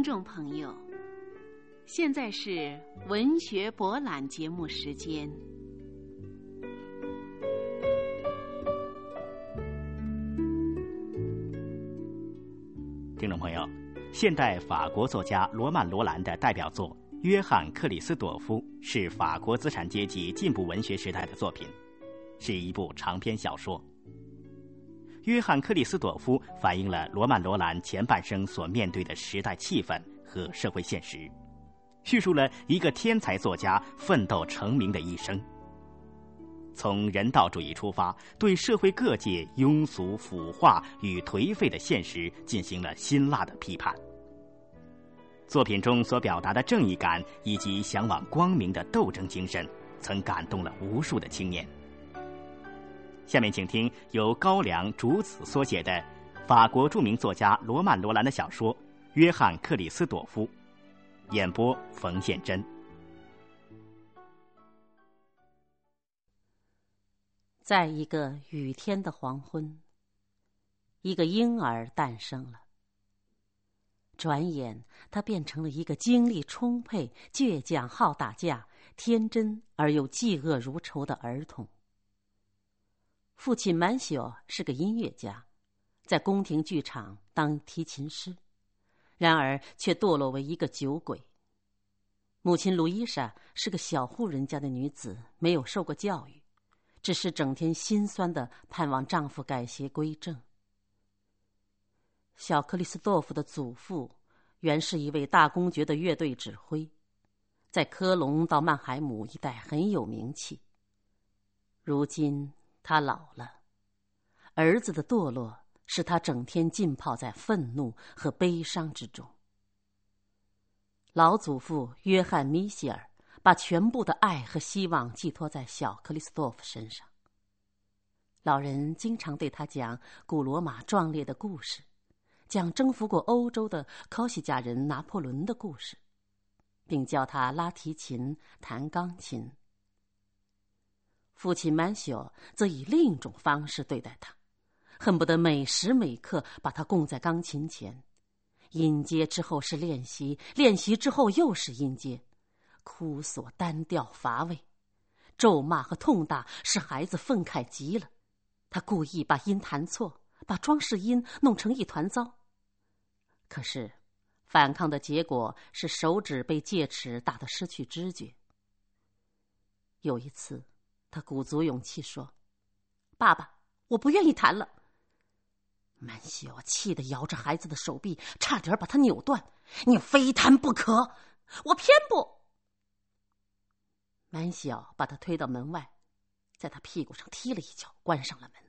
听众朋友，现在是文学博览节目时间。听众朋友，现代法国作家罗曼·罗兰的代表作《约翰·克里斯朵夫》是法国资产阶级进步文学时代的作品，是一部长篇小说。约翰·克里斯朵夫反映了罗曼·罗兰前半生所面对的时代气氛和社会现实，叙述了一个天才作家奋斗成名的一生。从人道主义出发，对社会各界庸俗、腐化与颓废的现实进行了辛辣的批判。作品中所表达的正义感以及向往光明的斗争精神，曾感动了无数的青年。下面请听由高粱竹子所写的法国著名作家罗曼·罗兰的小说《约翰·克里斯朵夫》，演播冯宪珍。在一个雨天的黄昏，一个婴儿诞生了。转眼，他变成了一个精力充沛、倔强好打架、天真而又嫉恶如仇的儿童。父亲满修是个音乐家，在宫廷剧场当提琴师，然而却堕落为一个酒鬼。母亲卢伊莎是个小户人家的女子，没有受过教育，只是整天心酸的盼望丈夫改邪归正。小克里斯多夫的祖父原是一位大公爵的乐队指挥，在科隆到曼海姆一带很有名气。如今。他老了，儿子的堕落使他整天浸泡在愤怒和悲伤之中。老祖父约翰·米歇尔把全部的爱和希望寄托在小克里斯多夫身上。老人经常对他讲古罗马壮烈的故事，讲征服过欧洲的科西嘉人拿破仑的故事，并教他拉提琴、弹钢琴。父亲曼修则以另一种方式对待他，恨不得每时每刻把他供在钢琴前。音阶之后是练习，练习之后又是音阶，枯索单调乏味，咒骂和痛打使孩子愤慨极了。他故意把音弹错，把装饰音弄成一团糟。可是，反抗的结果是手指被戒尺打得失去知觉。有一次。他鼓足勇气说：“爸爸，我不愿意谈了。”曼西奥气得摇着孩子的手臂，差点把他扭断。“你非谈不可！”我偏不。曼西奥把他推到门外，在他屁股上踢了一脚，关上了门。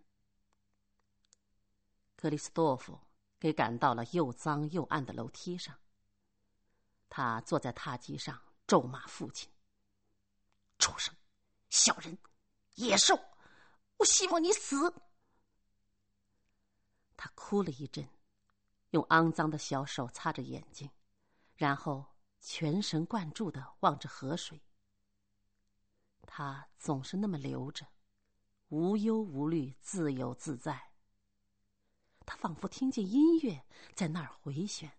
克里斯多夫给赶到了又脏又暗的楼梯上。他坐在踏阶上，咒骂父亲：“畜生，小人！”野兽，我希望你死。他哭了一阵，用肮脏的小手擦着眼睛，然后全神贯注的望着河水。他总是那么流着，无忧无虑，自由自在。他仿佛听见音乐在那儿回旋。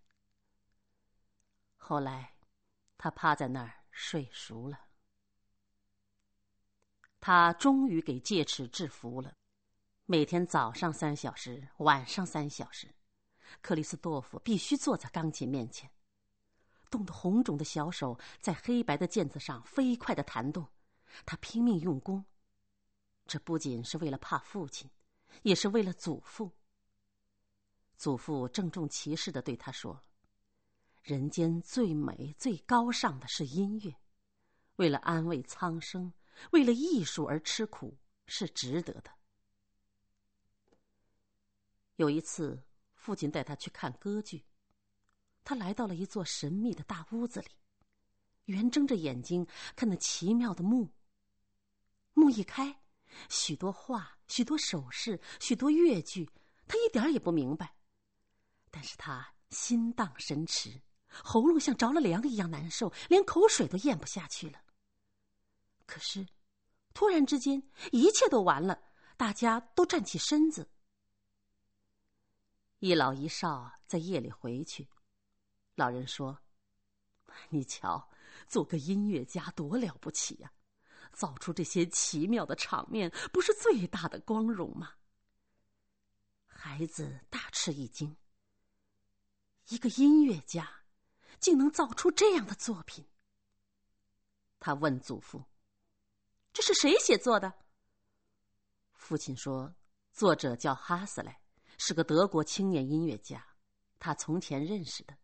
后来，他趴在那儿睡熟了。他终于给戒尺制服了，每天早上三小时，晚上三小时，克里斯多夫必须坐在钢琴面前，冻得红肿的小手在黑白的键子上飞快的弹动，他拼命用功，这不仅是为了怕父亲，也是为了祖父。祖父郑重其事的对他说：“人间最美、最高尚的是音乐，为了安慰苍生。”为了艺术而吃苦是值得的。有一次，父亲带他去看歌剧，他来到了一座神秘的大屋子里，圆睁着眼睛看那奇妙的幕。幕一开，许多画、许多首饰、许多乐句，他一点也不明白，但是他心荡神驰，喉咙像着了凉一样难受，连口水都咽不下去了。可是，突然之间，一切都完了，大家都站起身子。一老一少在夜里回去，老人说：“你瞧，做个音乐家多了不起呀！造出这些奇妙的场面，不是最大的光荣吗？”孩子大吃一惊。一个音乐家，竟能造出这样的作品。他问祖父：“这是谁写作的？”父亲说：“作者叫哈斯莱，是个德国青年音乐家，他从前认识的。”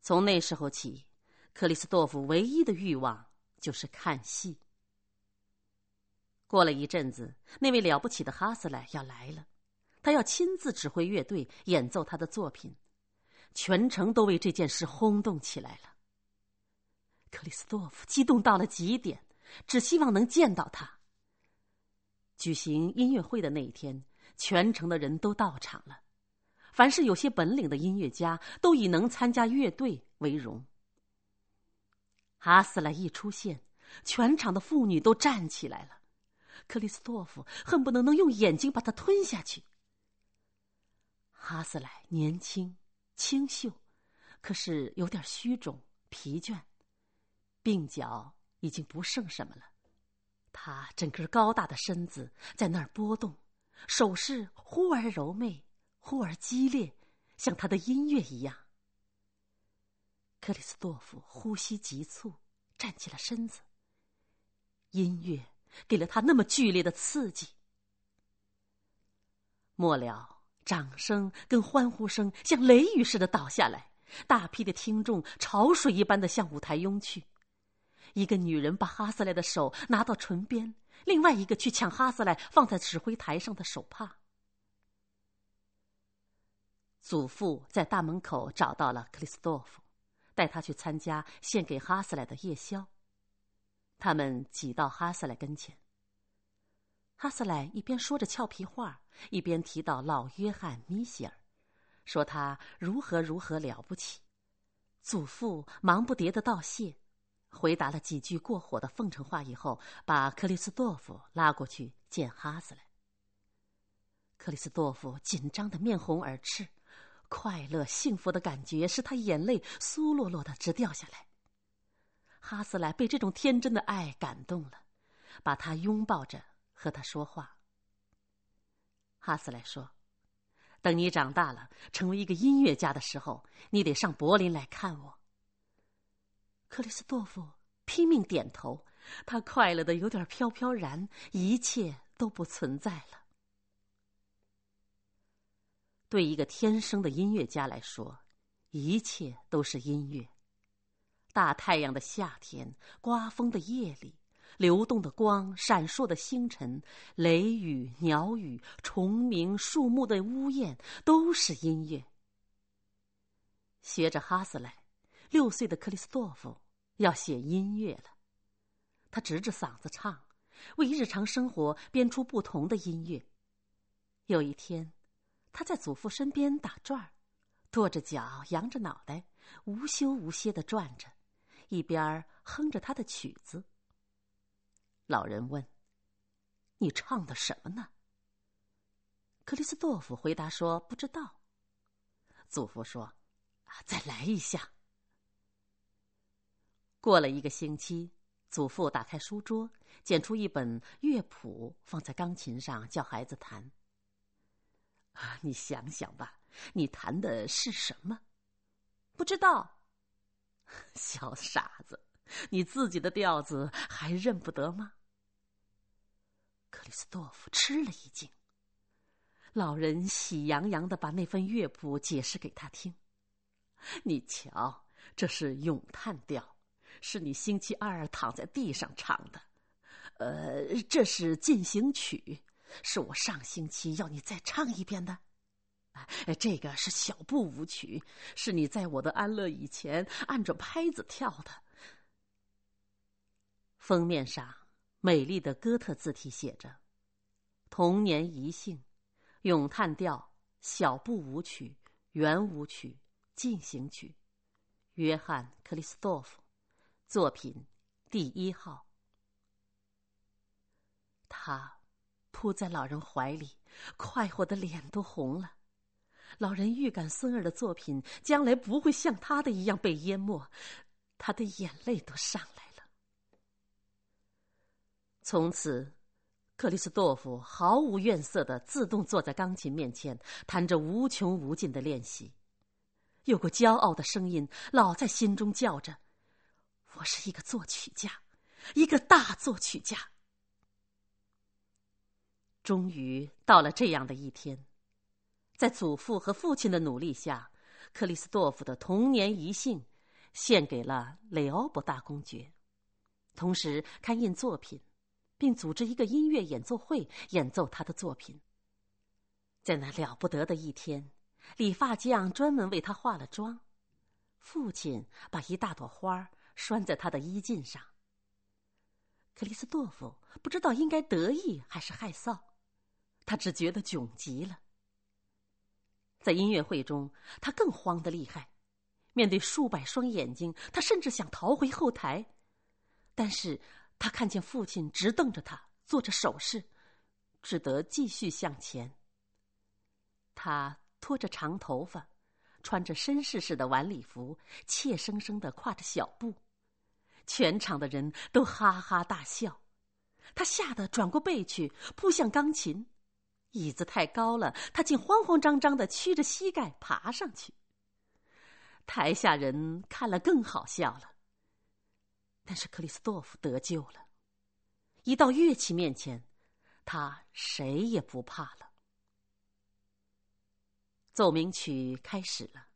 从那时候起，克里斯多夫唯一的欲望就是看戏。过了一阵子，那位了不起的哈斯莱要来了，他要亲自指挥乐队演奏他的作品，全城都为这件事轰动起来了。克里斯多夫激动到了极点，只希望能见到他。举行音乐会的那一天，全城的人都到场了。凡是有些本领的音乐家，都以能参加乐队为荣。哈斯莱一出现，全场的妇女都站起来了。克里斯托夫恨不能能用眼睛把他吞下去。哈斯莱年轻、清秀，可是有点虚肿、疲倦，鬓角已经不剩什么了。他整个高大的身子在那儿波动，手势忽而柔媚。忽而激烈，像他的音乐一样。克里斯多夫呼吸急促，站起了身子。音乐给了他那么剧烈的刺激。末了，掌声跟欢呼声像雷雨似的倒下来，大批的听众潮水一般的向舞台涌去。一个女人把哈斯莱的手拿到唇边，另外一个去抢哈斯莱放在指挥台上的手帕。祖父在大门口找到了克里斯多夫，带他去参加献给哈斯莱的夜宵。他们挤到哈斯莱跟前。哈斯莱一边说着俏皮话，一边提到老约翰·米歇尔，说他如何如何了不起。祖父忙不迭的道谢，回答了几句过火的奉承话以后，把克里斯多夫拉过去见哈斯莱。克里斯多夫紧张的面红耳赤。快乐、幸福的感觉使他眼泪酥落落的直掉下来。哈斯莱被这种天真的爱感动了，把他拥抱着和他说话。哈斯莱说：“等你长大了，成为一个音乐家的时候，你得上柏林来看我。”克里斯多夫拼命点头，他快乐的有点飘飘然，一切都不存在了。对一个天生的音乐家来说，一切都是音乐。大太阳的夏天，刮风的夜里，流动的光，闪烁的星辰，雷雨、鸟语、虫鸣、树木的呜咽，都是音乐。学着哈斯莱，六岁的克里斯多夫要写音乐了。他直着嗓子唱，为日常生活编出不同的音乐。有一天。他在祖父身边打转儿，跺着脚，扬着脑袋，无休无歇的转着，一边哼着他的曲子。老人问：“你唱的什么呢？”克里斯多夫回答说：“不知道。”祖父说：“啊，再来一下。”过了一个星期，祖父打开书桌，捡出一本乐谱，放在钢琴上，叫孩子弹。啊，你想想吧，你弹的是什么？不知道。小傻子，你自己的调子还认不得吗？克里斯多夫吃了一惊。老人喜洋洋的把那份乐谱解释给他听。你瞧，这是咏叹调，是你星期二躺在地上唱的。呃，这是进行曲。是我上星期要你再唱一遍的，这个是小步舞曲，是你在我的安乐椅前按着拍子跳的。封面上美丽的哥特字体写着：“童年遗幸，咏叹调，小步舞曲，圆舞曲，进行曲，约翰·克里斯多夫，作品第一号。”他。扑在老人怀里，快活的脸都红了。老人预感孙儿的作品将来不会像他的一样被淹没，他的眼泪都上来了。从此，克里斯多夫毫无怨色的自动坐在钢琴面前，弹着无穷无尽的练习。有个骄傲的声音老在心中叫着：“我是一个作曲家，一个大作曲家。”终于到了这样的一天，在祖父和父亲的努力下，克里斯多夫的童年遗信献给了雷欧伯大公爵，同时刊印作品，并组织一个音乐演奏会演奏他的作品。在那了不得的一天。理发匠专门为他化了妆，父亲把一大朵花拴在他的衣襟上。克里斯多夫不知道应该得意还是害臊，他只觉得窘极了。在音乐会中，他更慌得厉害，面对数百双眼睛，他甚至想逃回后台，但是他看见父亲直瞪着他，做着手势，只得继续向前。他。拖着长头发，穿着绅士式的晚礼服，怯生生的跨着小步，全场的人都哈哈大笑。他吓得转过背去，扑向钢琴，椅子太高了，他竟慌慌张张的屈着膝盖爬上去。台下人看了更好笑了，但是克里斯多夫得救了。一到乐器面前，他谁也不怕了。奏鸣曲开始了，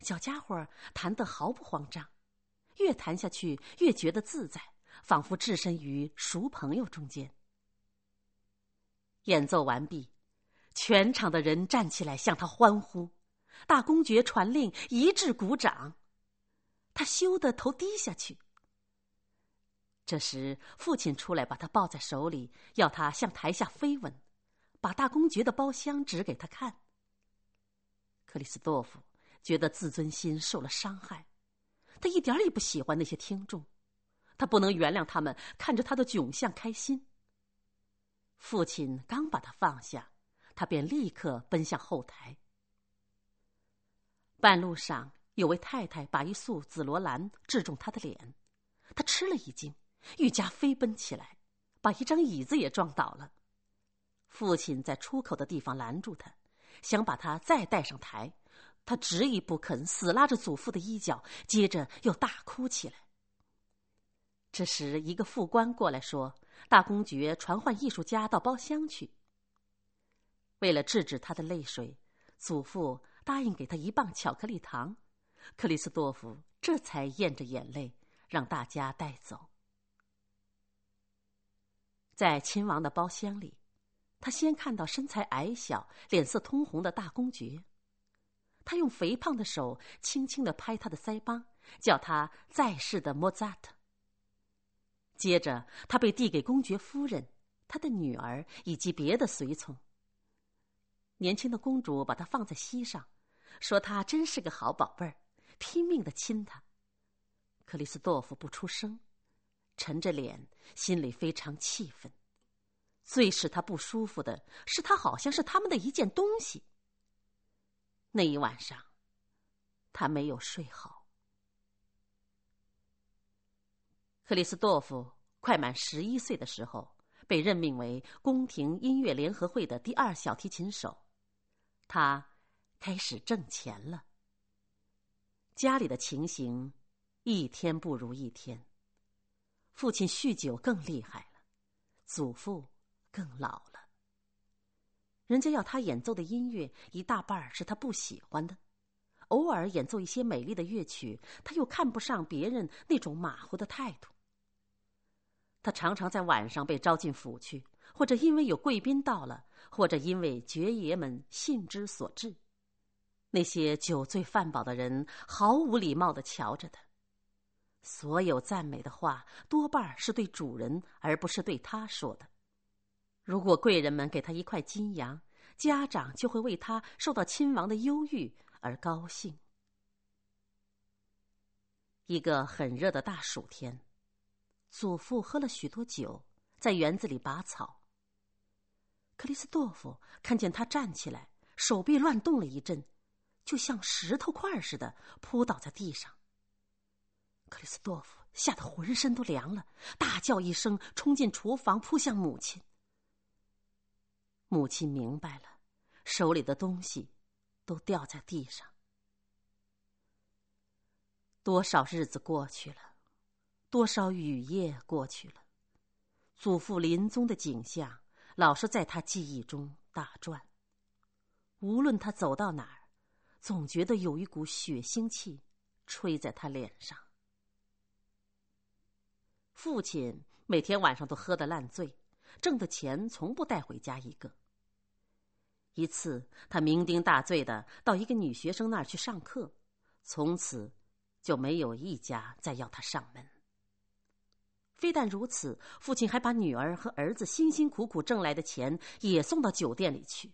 小家伙弹得毫不慌张，越谈下去越觉得自在，仿佛置身于熟朋友中间。演奏完毕，全场的人站起来向他欢呼，大公爵传令一致鼓掌，他羞得头低下去。这时，父亲出来把他抱在手里，要他向台下飞吻，把大公爵的包厢指给他看。克里斯多夫觉得自尊心受了伤害，他一点也不喜欢那些听众，他不能原谅他们看着他的窘相开心。父亲刚把他放下，他便立刻奔向后台。半路上，有位太太把一束紫罗兰掷中他的脸，他吃了一惊，愈加飞奔起来，把一张椅子也撞倒了。父亲在出口的地方拦住他。想把他再带上台，他执意不肯，死拉着祖父的衣角，接着又大哭起来。这时，一个副官过来说：“大公爵传唤艺术家到包厢去。”为了制止他的泪水，祖父答应给他一磅巧克力糖。克里斯多夫这才咽着眼泪，让大家带走。在亲王的包厢里。他先看到身材矮小、脸色通红的大公爵，他用肥胖的手轻轻的拍他的腮帮，叫他在世的莫扎特。接着，他被递给公爵夫人、他的女儿以及别的随从。年轻的公主把他放在膝上，说他真是个好宝贝儿，拼命的亲他。克里斯多夫不出声，沉着脸，心里非常气愤。最使他不舒服的是，他好像是他们的一件东西。那一晚上，他没有睡好。克里斯多夫快满十一岁的时候，被任命为宫廷音乐联合会的第二小提琴手，他开始挣钱了。家里的情形一天不如一天，父亲酗酒更厉害了，祖父。更老了。人家要他演奏的音乐一大半是他不喜欢的，偶尔演奏一些美丽的乐曲，他又看不上别人那种马虎的态度。他常常在晚上被招进府去，或者因为有贵宾到了，或者因为爵爷们兴之所至。那些酒醉饭饱的人毫无礼貌的瞧着他，所有赞美的话多半是对主人而不是对他说的。如果贵人们给他一块金羊，家长就会为他受到亲王的忧郁而高兴。一个很热的大暑天，祖父喝了许多酒，在园子里拔草。克里斯多夫看见他站起来，手臂乱动了一阵，就像石头块似的扑倒在地上。克里斯多夫吓得浑身都凉了，大叫一声，冲进厨房，扑向母亲。母亲明白了，手里的东西都掉在地上。多少日子过去了，多少雨夜过去了，祖父临终的景象老是在他记忆中打转。无论他走到哪儿，总觉得有一股血腥气吹在他脸上。父亲每天晚上都喝得烂醉，挣的钱从不带回家一个。一次，他酩酊大醉的到一个女学生那儿去上课，从此就没有一家再要他上门。非但如此，父亲还把女儿和儿子辛辛苦苦挣来的钱也送到酒店里去。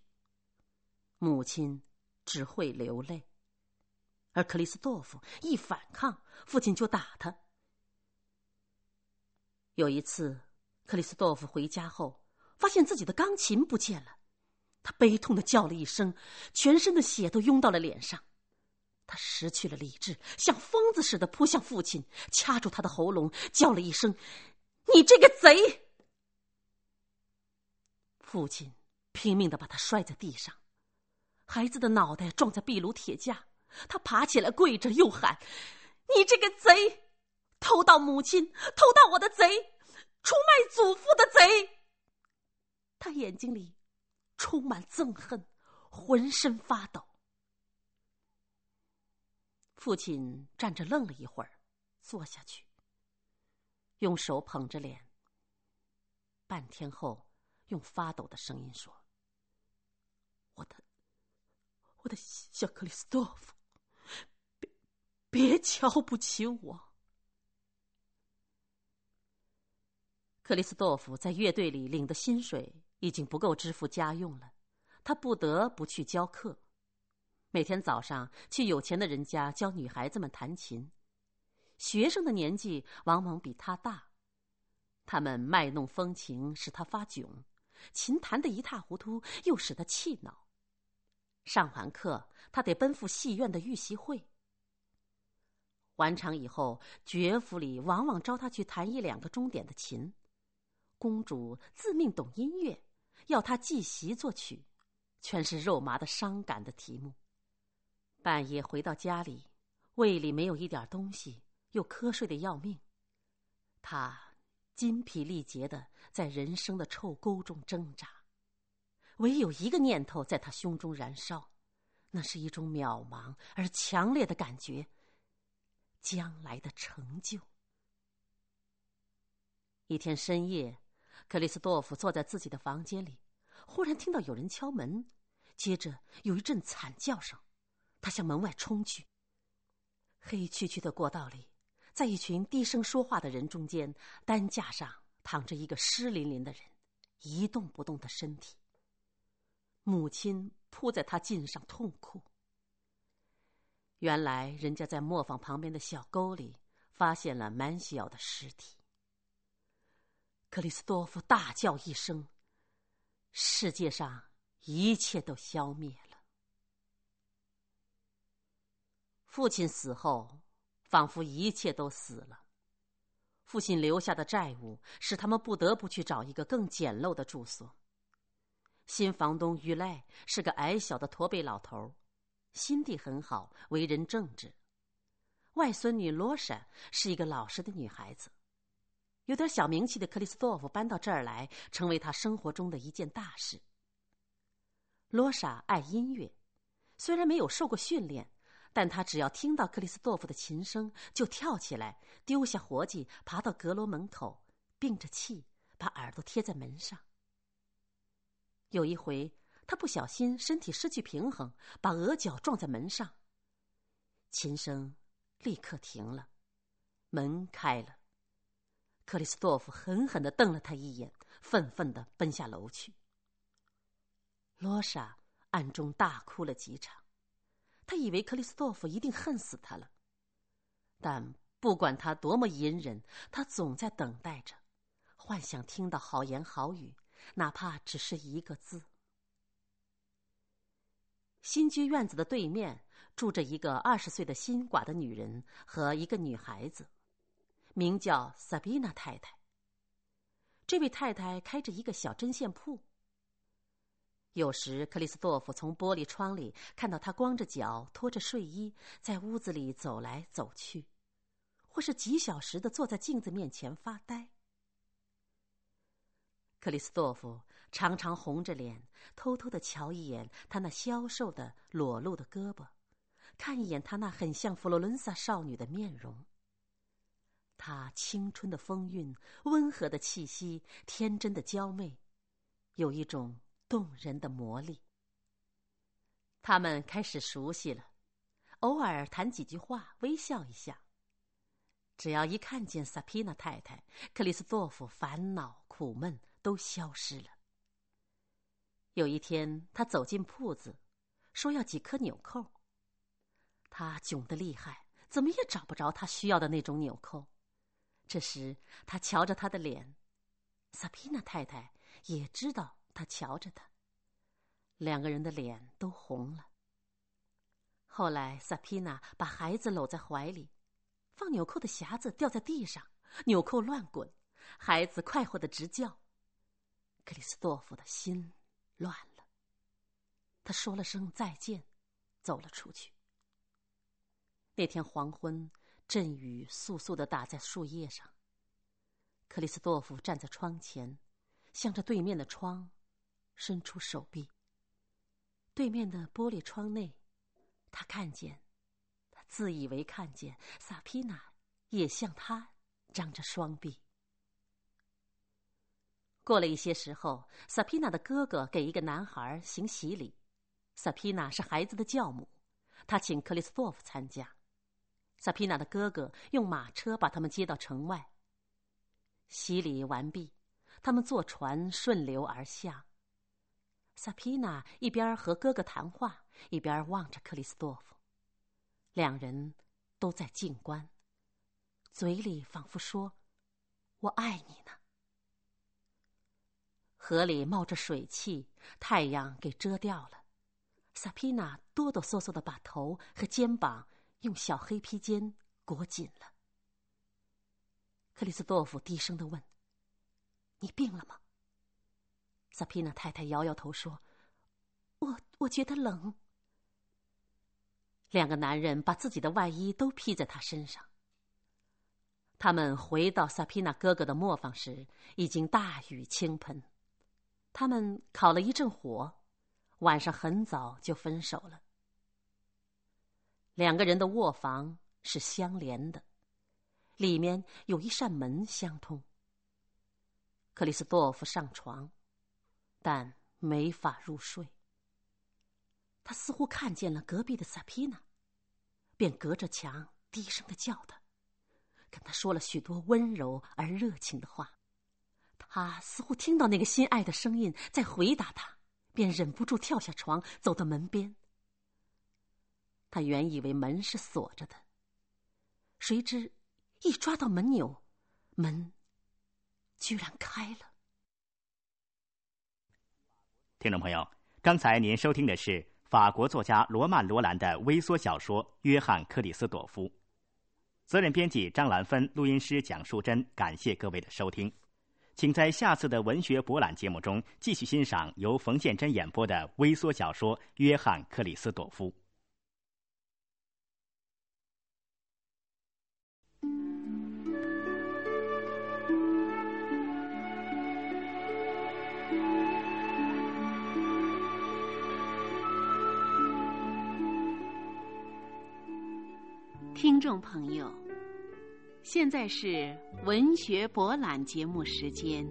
母亲只会流泪，而克里斯多夫一反抗，父亲就打他。有一次，克里斯多夫回家后，发现自己的钢琴不见了，他悲痛的叫了一声，全身的血都涌到了脸上。他失去了理智，像疯子似的扑向父亲，掐住他的喉咙，叫了一声：“你这个贼！”父亲拼命的把他摔在地上。孩子的脑袋撞在壁炉铁架，他爬起来跪着，又喊：“你这个贼，偷盗母亲，偷盗我的贼，出卖祖父的贼！”他眼睛里充满憎恨，浑身发抖。父亲站着愣了一会儿，坐下去，用手捧着脸，半天后，用发抖的声音说：“我的。”我的小克里斯多夫，别别瞧不起我。克里斯多夫在乐队里领的薪水已经不够支付家用了，他不得不去教课。每天早上去有钱的人家教女孩子们弹琴，学生的年纪往往比他大，他们卖弄风情，使他发窘；琴弹得一塌糊涂，又使他气恼。上完课，他得奔赴戏院的预习会。完场以后，爵府里往往招他去弹一两个钟点的琴。公主自命懂音乐，要他记习作曲，全是肉麻的、伤感的题目。半夜回到家里，胃里没有一点东西，又瞌睡的要命。他筋疲力竭的在人生的臭沟中挣扎。唯有一个念头在他胸中燃烧，那是一种渺茫而强烈的感觉。将来的成就。一天深夜，克里斯多夫坐在自己的房间里，忽然听到有人敲门，接着有一阵惨叫声，他向门外冲去。黑黢黢的过道里，在一群低声说话的人中间，担架上躺着一个湿淋淋的人，一动不动的身体。母亲扑在他颈上痛哭。原来人家在磨坊旁边的小沟里发现了满小的尸体。克里斯多夫大叫一声，世界上一切都消灭了。父亲死后，仿佛一切都死了。父亲留下的债务使他们不得不去找一个更简陋的住所。新房东于赖是个矮小的驼背老头，心地很好，为人正直。外孙女罗莎是一个老实的女孩子，有点小名气的克里斯多夫搬到这儿来，成为他生活中的一件大事。罗莎爱音乐，虽然没有受过训练，但她只要听到克里斯多夫的琴声，就跳起来，丢下活计，爬到阁楼门口，屏着气，把耳朵贴在门上。有一回，他不小心身体失去平衡，把额角撞在门上。琴声立刻停了，门开了。克里斯多夫狠狠的瞪了他一眼，愤愤的奔下楼去。罗莎暗中大哭了几场，他以为克里斯多夫一定恨死他了，但不管他多么隐忍，他总在等待着，幻想听到好言好语。哪怕只是一个字。新居院子的对面住着一个二十岁的新寡的女人和一个女孩子，名叫萨比娜太太。这位太太开着一个小针线铺。有时，克里斯多夫从玻璃窗里看到她光着脚、拖着睡衣在屋子里走来走去，或是几小时的坐在镜子面前发呆。克里斯多夫常常红着脸，偷偷的瞧一眼她那消瘦的裸露的胳膊，看一眼她那很像佛罗伦萨少女的面容。她青春的风韵、温和的气息、天真的娇媚，有一种动人的魔力。他们开始熟悉了，偶尔谈几句话，微笑一下。只要一看见萨皮娜太太，克里斯多夫烦恼苦闷都消失了。有一天，他走进铺子，说要几颗纽扣。他窘得厉害，怎么也找不着他需要的那种纽扣。这时，他瞧着他的脸，萨皮娜太太也知道他瞧着他。两个人的脸都红了。后来，萨皮娜把孩子搂在怀里，放纽扣的匣子掉在地上，纽扣乱滚，孩子快活的直叫。克里斯多夫的心乱了。他说了声再见，走了出去。那天黄昏。阵雨簌簌的打在树叶上。克里斯多夫站在窗前，向着对面的窗伸出手臂。对面的玻璃窗内，他看见，他自以为看见萨皮娜也向他张着双臂。过了一些时候，萨皮娜的哥哥给一个男孩行洗礼。萨皮娜是孩子的教母，他请克里斯多夫参加。萨皮娜的哥哥用马车把他们接到城外。洗礼完毕，他们坐船顺流而下。萨皮娜一边和哥哥谈话，一边望着克里斯多夫，两人都在静观，嘴里仿佛说：“我爱你呢。”河里冒着水汽，太阳给遮掉了。萨皮娜哆哆嗦嗦的把头和肩膀。用小黑披肩裹紧了。克里斯多夫低声的问：“你病了吗？”萨皮娜太太摇摇头说：“我我觉得冷。”两个男人把自己的外衣都披在他身上。他们回到萨皮娜哥哥的磨坊时，已经大雨倾盆。他们烤了一阵火，晚上很早就分手了。两个人的卧房是相连的，里面有一扇门相通。克里斯多夫上床，但没法入睡。他似乎看见了隔壁的萨皮娜，便隔着墙低声的叫他，跟他说了许多温柔而热情的话。他似乎听到那个心爱的声音在回答他，便忍不住跳下床，走到门边。他原以为门是锁着的，谁知一抓到门钮，门居然开了。听众朋友，刚才您收听的是法国作家罗曼·罗兰的微缩小说《约翰·克里斯朵夫》，责任编辑张兰芬，录音师蒋淑珍。感谢各位的收听，请在下次的文学博览节目中继续欣赏由冯建珍演播的微缩小说《约翰·克里斯朵夫》。听众朋友，现在是文学博览节目时间。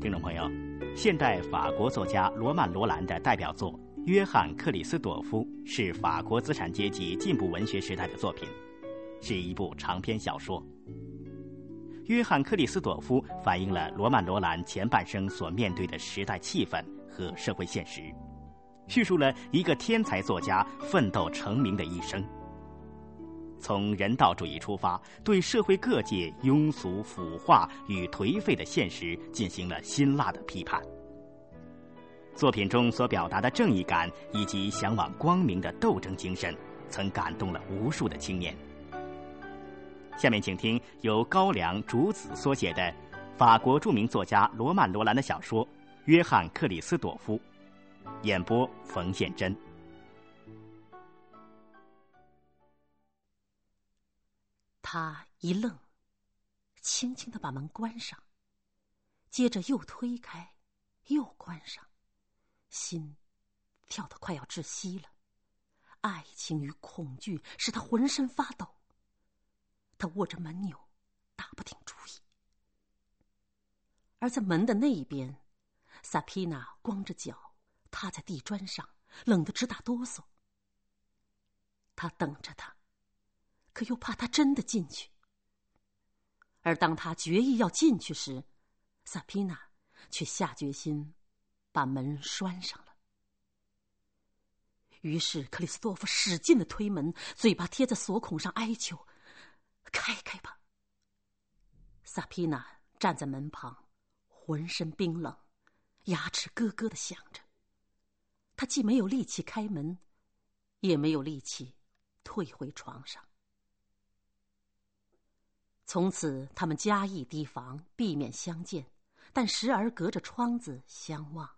听众朋友，现代法国作家罗曼·罗兰的代表作《约翰·克里斯朵夫》是法国资产阶级进步文学时代的作品，是一部长篇小说。约翰·克里斯朵夫反映了罗曼·罗兰前半生所面对的时代气氛和社会现实，叙述了一个天才作家奋斗成名的一生。从人道主义出发，对社会各界庸俗、腐化与颓废的现实进行了辛辣的批判。作品中所表达的正义感以及向往光明的斗争精神，曾感动了无数的青年。下面请听由高粱竹子所写的法国著名作家罗曼·罗兰的小说《约翰·克里斯朵夫》，演播冯宪珍。他一愣，轻轻的把门关上，接着又推开，又关上，心跳得快要窒息了。爱情与恐惧使他浑身发抖。他握着门钮，打不定主意。而在门的那一边，萨皮娜光着脚踏在地砖上，冷得直打哆嗦。他等着他。可又怕他真的进去，而当他决意要进去时，萨皮娜却下决心把门拴上了。于是克里斯多夫使劲的推门，嘴巴贴在锁孔上哀求：“开开吧！”萨皮娜站在门旁，浑身冰冷，牙齿咯咯的响着。他既没有力气开门，也没有力气退回床上。从此，他们加以提防，避免相见，但时而隔着窗子相望。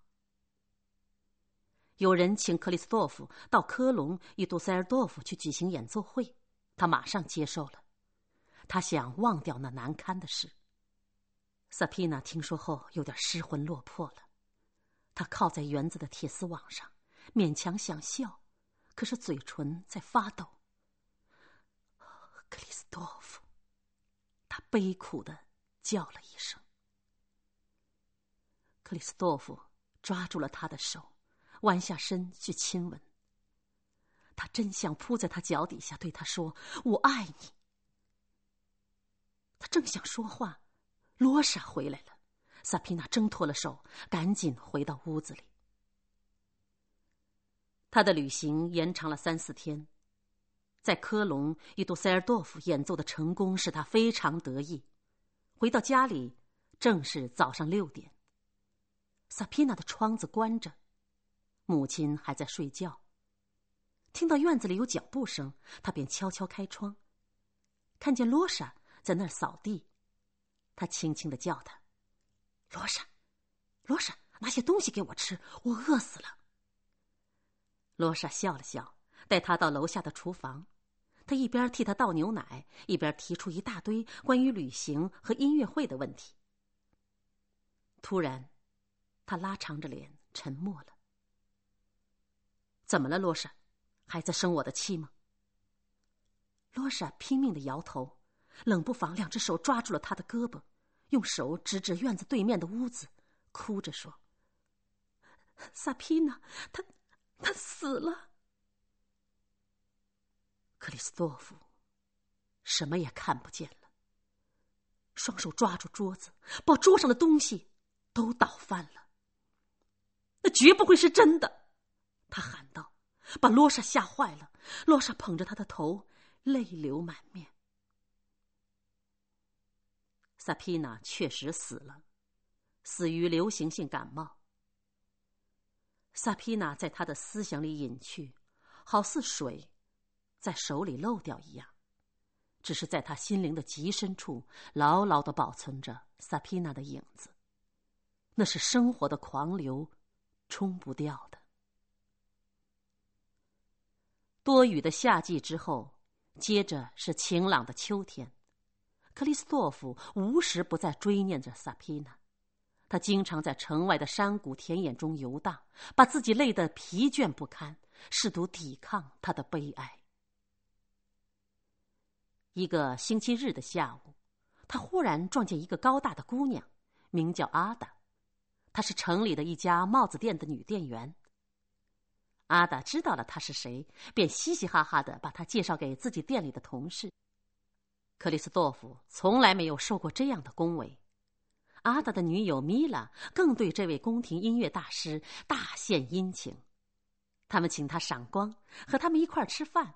有人请克里斯多夫到科隆与杜塞尔多夫去举行演奏会，他马上接受了。他想忘掉那难堪的事。萨皮娜听说后有点失魂落魄了，她靠在园子的铁丝网上，勉强想笑，可是嘴唇在发抖。克里斯多夫。他悲苦的叫了一声。克里斯多夫抓住了他的手，弯下身去亲吻。他真想扑在他脚底下对他说：“我爱你。”他正想说话，罗莎回来了。萨皮娜挣脱了手，赶紧回到屋子里。他的旅行延长了三四天。在科隆与杜塞尔多夫演奏的成功使他非常得意。回到家里，正是早上六点。萨皮娜的窗子关着，母亲还在睡觉。听到院子里有脚步声，他便悄悄开窗，看见罗莎在那儿扫地。他轻轻的叫他：“罗莎，罗莎，拿些东西给我吃，我饿死了。”罗莎笑了笑，带他到楼下的厨房。他一边替他倒牛奶，一边提出一大堆关于旅行和音乐会的问题。突然，他拉长着脸沉默了。怎么了，罗莎？还在生我的气吗？罗莎拼命的摇头，冷不防两只手抓住了他的胳膊，用手指指院子对面的屋子，哭着说：“萨皮娜，他，他死了。”克里斯多夫什么也看不见了，双手抓住桌子，把桌上的东西都倒翻了。那绝不会是真的，他喊道，把罗莎吓坏了。罗莎捧着他的头，泪流满面。萨皮娜确实死了，死于流行性感冒。萨皮娜在他的思想里隐去，好似水。在手里漏掉一样，只是在他心灵的极深处，牢牢的保存着萨皮娜的影子。那是生活的狂流，冲不掉的。多雨的夏季之后，接着是晴朗的秋天。克里斯托夫无时不在追念着萨皮娜，他经常在城外的山谷田野中游荡，把自己累得疲倦不堪，试图抵抗他的悲哀。一个星期日的下午，他忽然撞见一个高大的姑娘，名叫阿达。她是城里的一家帽子店的女店员。阿达知道了她是谁，便嘻嘻哈哈的把她介绍给自己店里的同事。克里斯多夫从来没有受过这样的恭维。阿达的女友米拉更对这位宫廷音乐大师大献殷勤。他们请他赏光，和他们一块儿吃饭。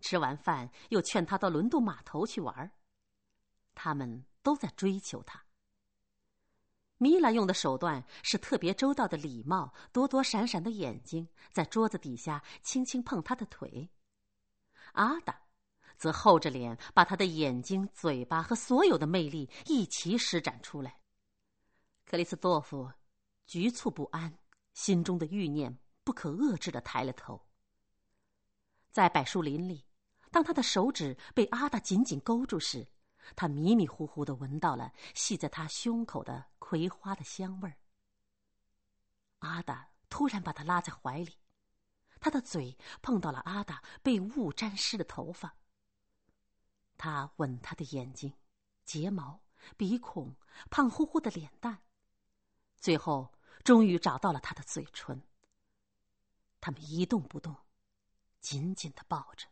吃完饭又劝他到轮渡码头去玩。他们都在追求他。米拉用的手段是特别周到的礼貌，躲躲闪闪的眼睛，在桌子底下轻轻碰他的腿。阿达，则厚着脸把他的眼睛、嘴巴和所有的魅力一齐施展出来。克里斯多夫局促不安，心中的欲念不可遏制的抬了头。在柏树林里，当他的手指被阿达紧紧勾住时，他迷迷糊糊的闻到了系在他胸口的葵花的香味儿。阿达突然把他拉在怀里，他的嘴碰到了阿达被雾沾湿的头发。他吻他的眼睛、睫毛、鼻孔、胖乎乎的脸蛋，最后终于找到了他的嘴唇。他们一动不动，紧紧的抱着。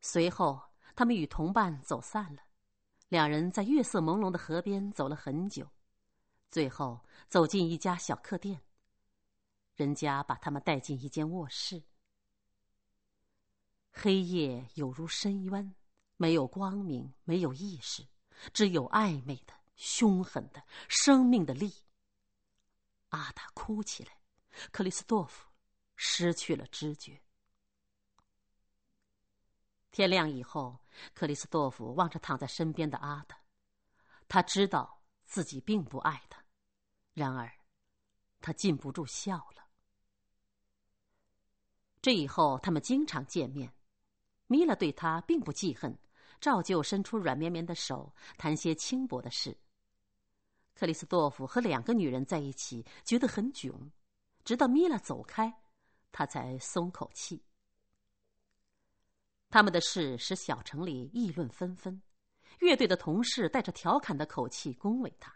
随后。他们与同伴走散了，两人在月色朦胧的河边走了很久，最后走进一家小客店。人家把他们带进一间卧室。黑夜有如深渊，没有光明，没有意识，只有暧昧的、凶狠的生命的力。阿达哭起来，克里斯多夫失去了知觉。天亮以后，克里斯多夫望着躺在身边的阿达，他知道自己并不爱他，然而，他禁不住笑了。这以后，他们经常见面。米拉对他并不记恨，照旧伸出软绵绵的手，谈些轻薄的事。克里斯多夫和两个女人在一起，觉得很囧，直到米拉走开，他才松口气。他们的事使小城里议论纷纷，乐队的同事带着调侃的口气恭维他。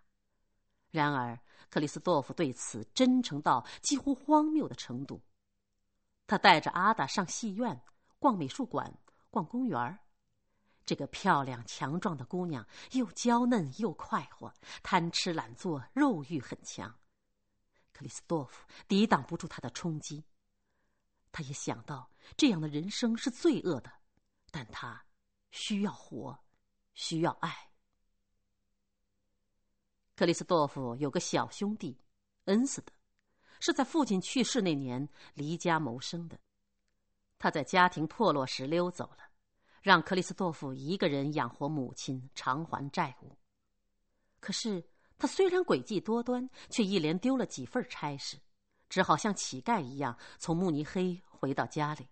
然而，克里斯多夫对此真诚到几乎荒谬的程度。他带着阿达上戏院、逛美术馆、逛公园这个漂亮强壮的姑娘又娇嫩又快活，贪吃懒做，肉欲很强。克里斯多夫抵挡不住她的冲击。他也想到这样的人生是罪恶的。但他需要活，需要爱。克里斯多夫有个小兄弟，恩斯德，是在父亲去世那年离家谋生的。他在家庭破落时溜走了，让克里斯多夫一个人养活母亲，偿还债务。可是他虽然诡计多端，却一连丢了几份差事，只好像乞丐一样从慕尼黑回到家里。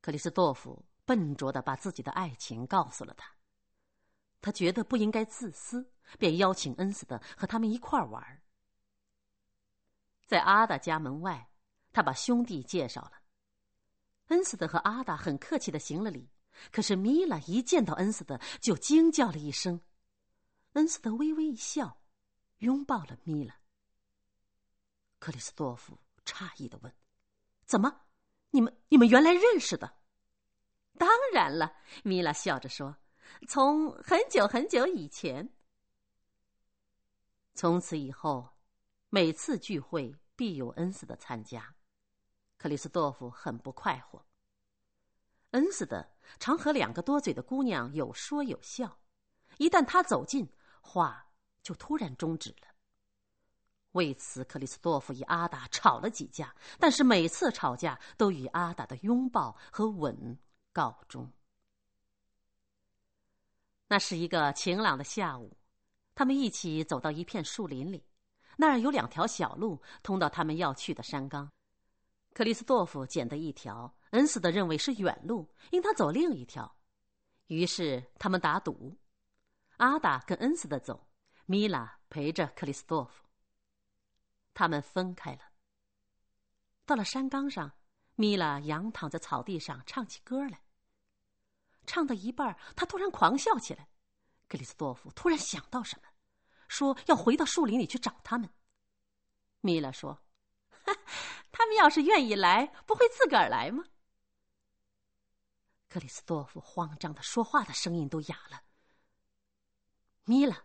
克里斯多夫笨拙的把自己的爱情告诉了他，他觉得不应该自私，便邀请恩斯德和他们一块玩。在阿达家门外，他把兄弟介绍了。恩斯特和阿达很客气的行了礼，可是米拉一见到恩斯特就惊叫了一声。恩斯特微微一笑，拥抱了米拉。克里斯多夫诧异的问：“怎么？”你们你们原来认识的？当然了，米拉笑着说：“从很久很久以前。”从此以后，每次聚会必有恩斯特参加。克里斯多夫很不快活。恩斯的常和两个多嘴的姑娘有说有笑，一旦他走近，话就突然终止了。为此，克里斯多夫与阿达吵了几架，但是每次吵架都以阿达的拥抱和吻告终。那是一个晴朗的下午，他们一起走到一片树林里，那儿有两条小路通到他们要去的山岗。克里斯多夫捡的一条，恩斯的认为是远路，应他走另一条，于是他们打赌：阿达跟恩斯的走，米拉陪着克里斯多夫。他们分开了。到了山岗上，米拉仰躺在草地上唱起歌来。唱到一半，他突然狂笑起来。克里斯多夫突然想到什么，说要回到树林里去找他们。米拉说：“哈 他们要是愿意来，不会自个儿来吗？”克里斯多夫慌张的说话的声音都哑了。米拉，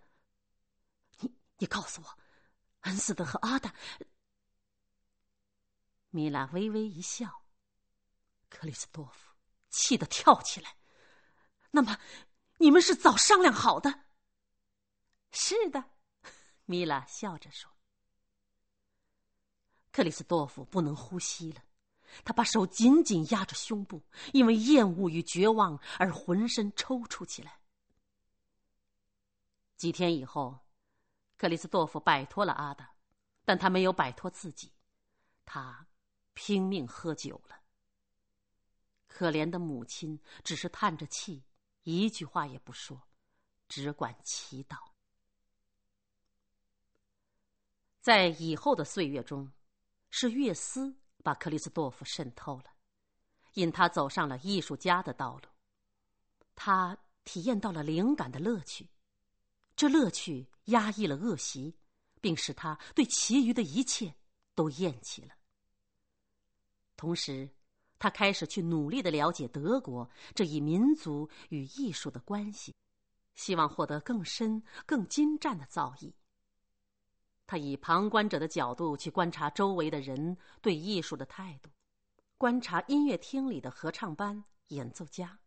你你告诉我。恩斯德和阿达，米拉微微一笑，克里斯多夫气得跳起来。那么，你们是早商量好的？是的，米拉笑着说。克里斯多夫不能呼吸了，他把手紧紧压着胸部，因为厌恶与绝望而浑身抽搐起来。几天以后，克里斯多夫摆脱了阿达，但他没有摆脱自己，他拼命喝酒了。可怜的母亲只是叹着气，一句话也不说，只管祈祷。在以后的岁月中，是月思把克里斯多夫渗透了，引他走上了艺术家的道路。他体验到了灵感的乐趣。这乐趣压抑了恶习，并使他对其余的一切都厌弃了。同时，他开始去努力的了解德国这一民族与艺术的关系，希望获得更深、更精湛的造诣。他以旁观者的角度去观察周围的人对艺术的态度，观察音乐厅里的合唱班、演奏家。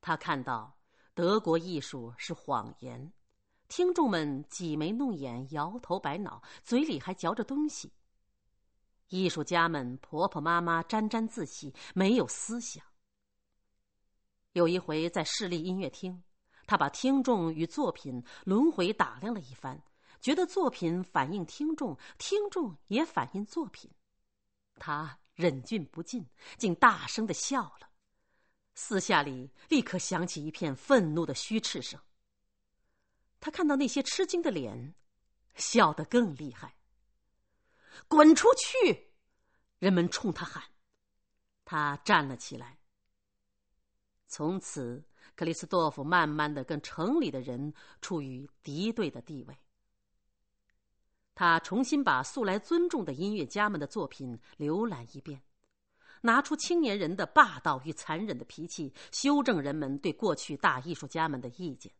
他看到。德国艺术是谎言，听众们挤眉弄眼、摇头摆脑，嘴里还嚼着东西。艺术家们婆婆妈妈、沾沾自喜，没有思想。有一回在市立音乐厅，他把听众与作品轮回打量了一番，觉得作品反映听众，听众也反映作品。他忍俊不禁，竟大声的笑了。私下里立刻响起一片愤怒的嘘斥声。他看到那些吃惊的脸，笑得更厉害。滚出去！人们冲他喊。他站了起来。从此，克里斯多夫慢慢的跟城里的人处于敌对的地位。他重新把素来尊重的音乐家们的作品浏览一遍。拿出青年人的霸道与残忍的脾气，修正人们对过去大艺术家们的意见。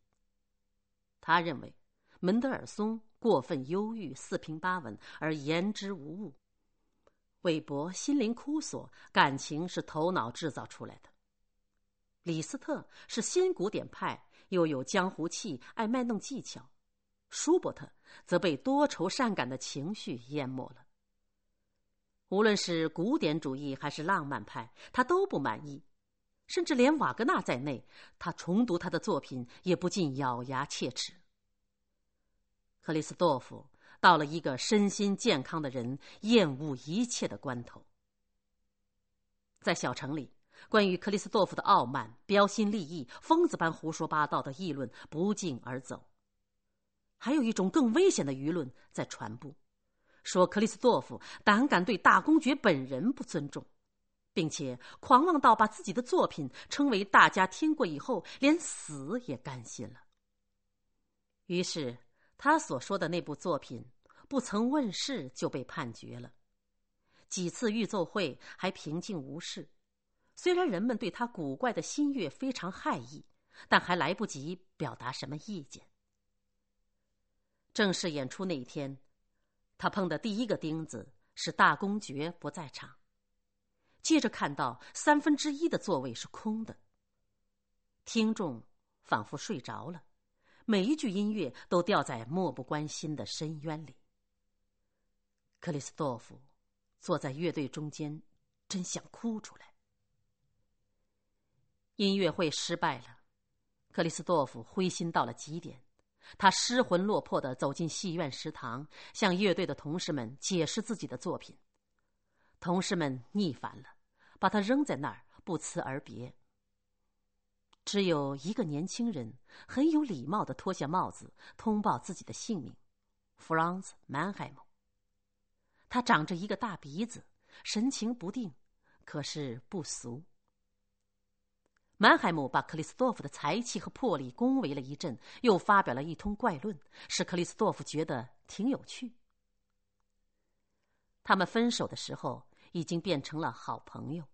他认为，门德尔松过分忧郁、四平八稳而言之无物；韦伯心灵枯索，感情是头脑制造出来的；李斯特是新古典派，又有江湖气，爱卖弄技巧；舒伯特则被多愁善感的情绪淹没了。无论是古典主义还是浪漫派，他都不满意，甚至连瓦格纳在内，他重读他的作品也不禁咬牙切齿。克里斯多夫到了一个身心健康的人厌恶一切的关头。在小城里，关于克里斯多夫的傲慢、标新立异、疯子般胡说八道的议论不胫而走，还有一种更危险的舆论在传播。说克里斯多夫胆敢对大公爵本人不尊重，并且狂妄到把自己的作品称为大家听过以后连死也甘心了。于是，他所说的那部作品不曾问世就被判决了。几次预奏会还平静无事，虽然人们对他古怪的新乐非常害意，但还来不及表达什么意见。正式演出那一天。他碰的第一个钉子是大公爵不在场，接着看到三分之一的座位是空的。听众仿佛睡着了，每一句音乐都掉在漠不关心的深渊里。克里斯多夫坐在乐队中间，真想哭出来。音乐会失败了，克里斯多夫灰心到了极点。他失魂落魄的走进戏院食堂，向乐队的同事们解释自己的作品。同事们腻烦了，把他扔在那儿，不辞而别。只有一个年轻人很有礼貌的脱下帽子，通报自己的姓名：：Franz Mannheim。他长着一个大鼻子，神情不定，可是不俗。曼海姆把克里斯多夫的才气和魄力恭维了一阵，又发表了一通怪论，使克里斯多夫觉得挺有趣。他们分手的时候已经变成了好朋友。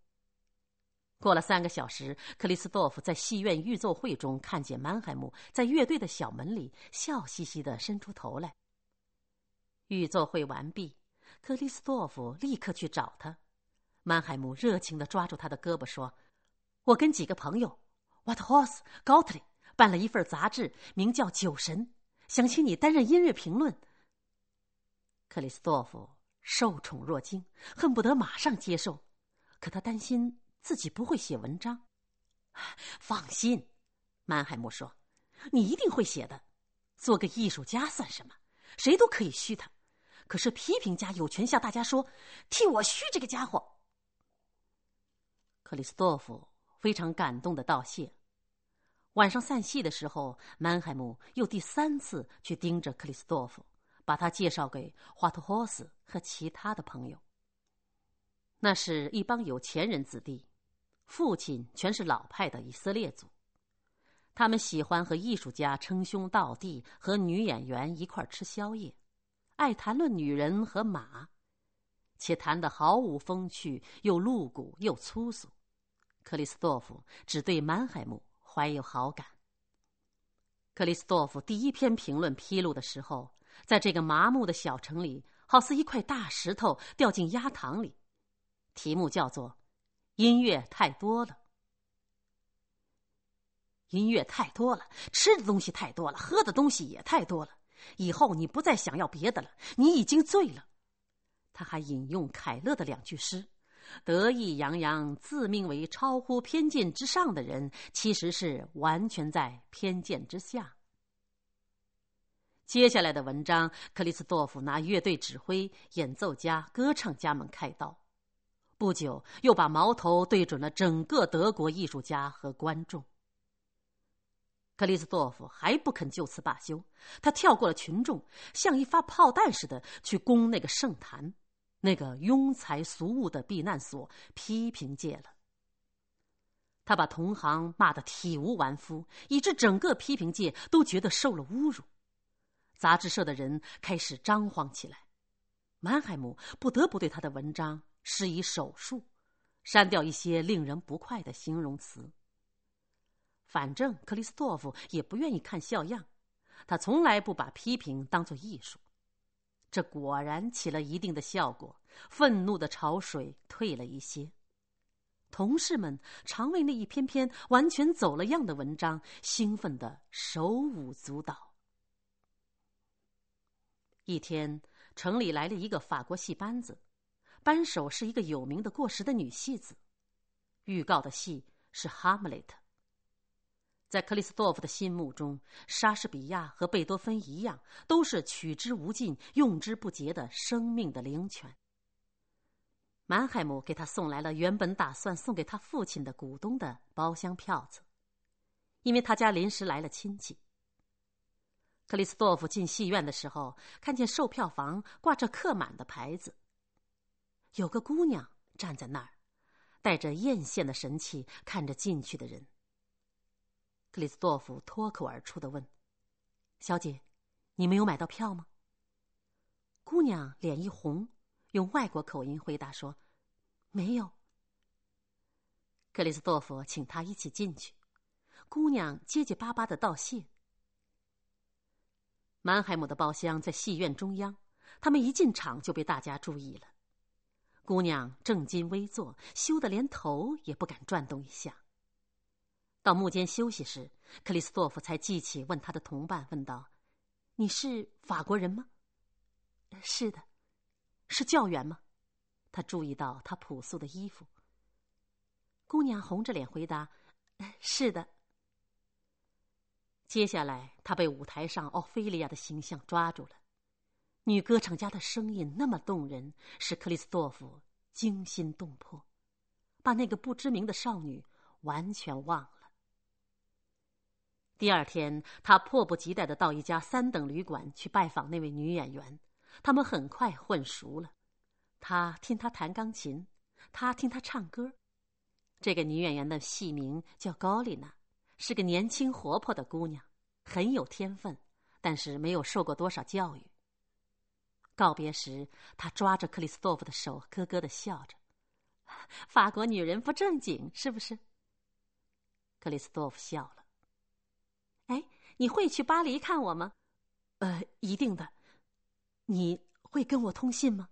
过了三个小时，克里斯多夫在戏院预奏会中看见曼海姆在乐队的小门里笑嘻嘻的伸出头来。预奏会完毕，克里斯多夫立刻去找他。曼海姆热情的抓住他的胳膊说：“我跟几个朋友，What Horse Gottlie 办了一份杂志，名叫《酒神》，想请你担任音乐评论。”克里斯多夫受宠若惊，恨不得马上接受，可他担心自己不会写文章。放心，曼海姆说：“你一定会写的。做个艺术家算什么？谁都可以虚他，可是批评家有权向大家说：‘替我虚这个家伙。’”克里斯多夫非常感动的道谢。晚上散戏的时候，曼海姆又第三次去盯着克里斯多夫，把他介绍给华特霍斯和其他的朋友。那是一帮有钱人子弟，父亲全是老派的以色列族，他们喜欢和艺术家称兄道弟，和女演员一块吃宵夜，爱谈论女人和马，且谈得毫无风趣，又露骨又粗俗。克里斯多夫只对曼海姆怀有好感。克里斯多夫第一篇评论披露的时候，在这个麻木的小城里，好似一块大石头掉进鸭塘里。题目叫做“音乐太多了”。音乐太多了，吃的东西太多了，喝的东西也太多了。以后你不再想要别的了，你已经醉了。他还引用凯勒的两句诗。得意洋洋、自命为超乎偏见之上的人，其实是完全在偏见之下。接下来的文章，克里斯多夫拿乐队指挥、演奏家、歌唱家们开刀，不久又把矛头对准了整个德国艺术家和观众。克里斯多夫还不肯就此罢休，他跳过了群众，像一发炮弹似的去攻那个圣坛。那个庸才俗物的避难所，批评界了。他把同行骂得体无完肤，以致整个批评界都觉得受了侮辱。杂志社的人开始张慌起来，曼海姆不得不对他的文章施以手术，删掉一些令人不快的形容词。反正克里斯托夫也不愿意看笑样，他从来不把批评当作艺术。这果然起了一定的效果，愤怒的潮水退了一些。同事们常为那一篇篇完全走了样的文章兴奋的手舞足蹈。一天，城里来了一个法国戏班子，班首是一个有名的过时的女戏子，预告的戏是《哈姆雷特》。在克里斯多夫的心目中，莎士比亚和贝多芬一样，都是取之无尽、用之不竭的生命的灵泉。曼海姆给他送来了原本打算送给他父亲的股东的包厢票子，因为他家临时来了亲戚。克里斯多夫进戏院的时候，看见售票房挂着客满的牌子，有个姑娘站在那儿，带着艳羡的神气看着进去的人。克里斯多夫脱口而出的问：“小姐，你没有买到票吗？”姑娘脸一红，用外国口音回答说：“没有。”克里斯多夫请她一起进去，姑娘结结巴巴的道谢。曼海姆的包厢在戏院中央，他们一进场就被大家注意了。姑娘正襟危坐，羞得连头也不敢转动一下。到幕间休息时，克里斯多夫才记起问他的同伴，问道：“你是法国人吗？”“是的。”“是教员吗？”他注意到他朴素的衣服。姑娘红着脸回答：“是的。”接下来，他被舞台上奥菲利亚的形象抓住了。女歌唱家的声音那么动人，使克里斯多夫惊心动魄，把那个不知名的少女完全忘了。第二天，他迫不及待的到一家三等旅馆去拜访那位女演员。他们很快混熟了。他听她弹钢琴，他听她唱歌。这个女演员的戏名叫高丽娜，是个年轻活泼的姑娘，很有天分，但是没有受过多少教育。告别时，他抓着克里斯多夫的手，咯咯的笑着：“ 法国女人不正经，是不是？”克里斯多夫笑了。哎，你会去巴黎看我吗？呃，一定的。你会跟我通信吗？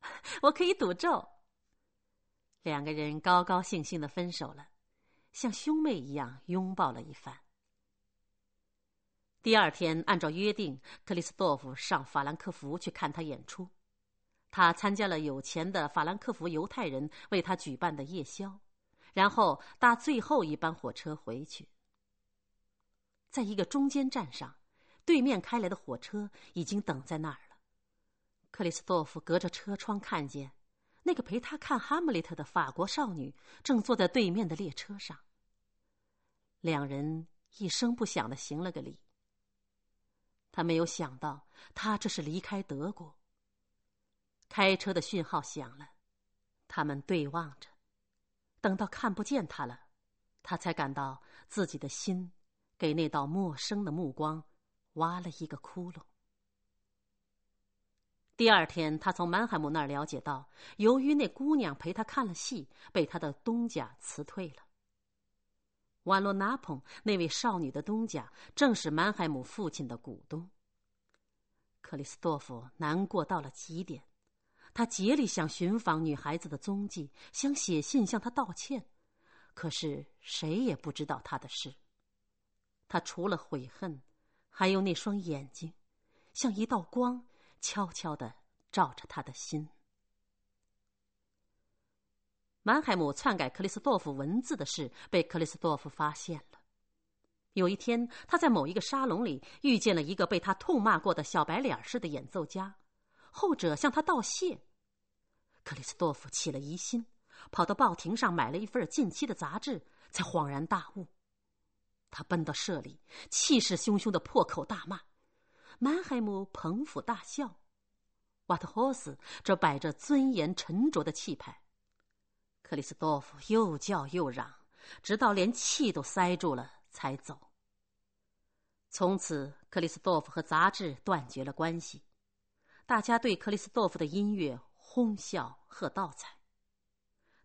我可以赌咒。两个人高高兴兴的分手了，像兄妹一样拥抱了一番。第二天，按照约定，克里斯多夫上法兰克福去看他演出。他参加了有钱的法兰克福犹太人为他举办的夜宵，然后搭最后一班火车回去。在一个中间站上，对面开来的火车已经等在那儿了。克里斯多夫隔着车窗看见，那个陪他看《哈姆雷特》的法国少女正坐在对面的列车上。两人一声不响的行了个礼。他没有想到，他这是离开德国。开车的讯号响了，他们对望着，等到看不见他了，他才感到自己的心给那道陌生的目光挖了一个窟窿。第二天，他从曼海姆那儿了解到，由于那姑娘陪他看了戏，被他的东家辞退了。瓦罗纳蓬那位少女的东家正是曼海姆父亲的股东。克里斯多夫难过到了极点，他竭力想寻访女孩子的踪迹，想写信向她道歉，可是谁也不知道他的事。他除了悔恨，还有那双眼睛，像一道光，悄悄的照着他的心。满海姆篡改克里斯多夫文字的事被克里斯多夫发现了。有一天，他在某一个沙龙里遇见了一个被他痛骂过的小白脸似的演奏家，后者向他道谢。克里斯多夫起了疑心，跑到报亭上买了一份近期的杂志，才恍然大悟。他奔到社里，气势汹汹的破口大骂。曼海姆捧腹大笑，瓦特霍斯这摆着尊严沉着的气派。克里斯多夫又叫又嚷，直到连气都塞住了，才走。从此，克里斯多夫和杂志断绝了关系。大家对克里斯多夫的音乐哄笑喝倒彩。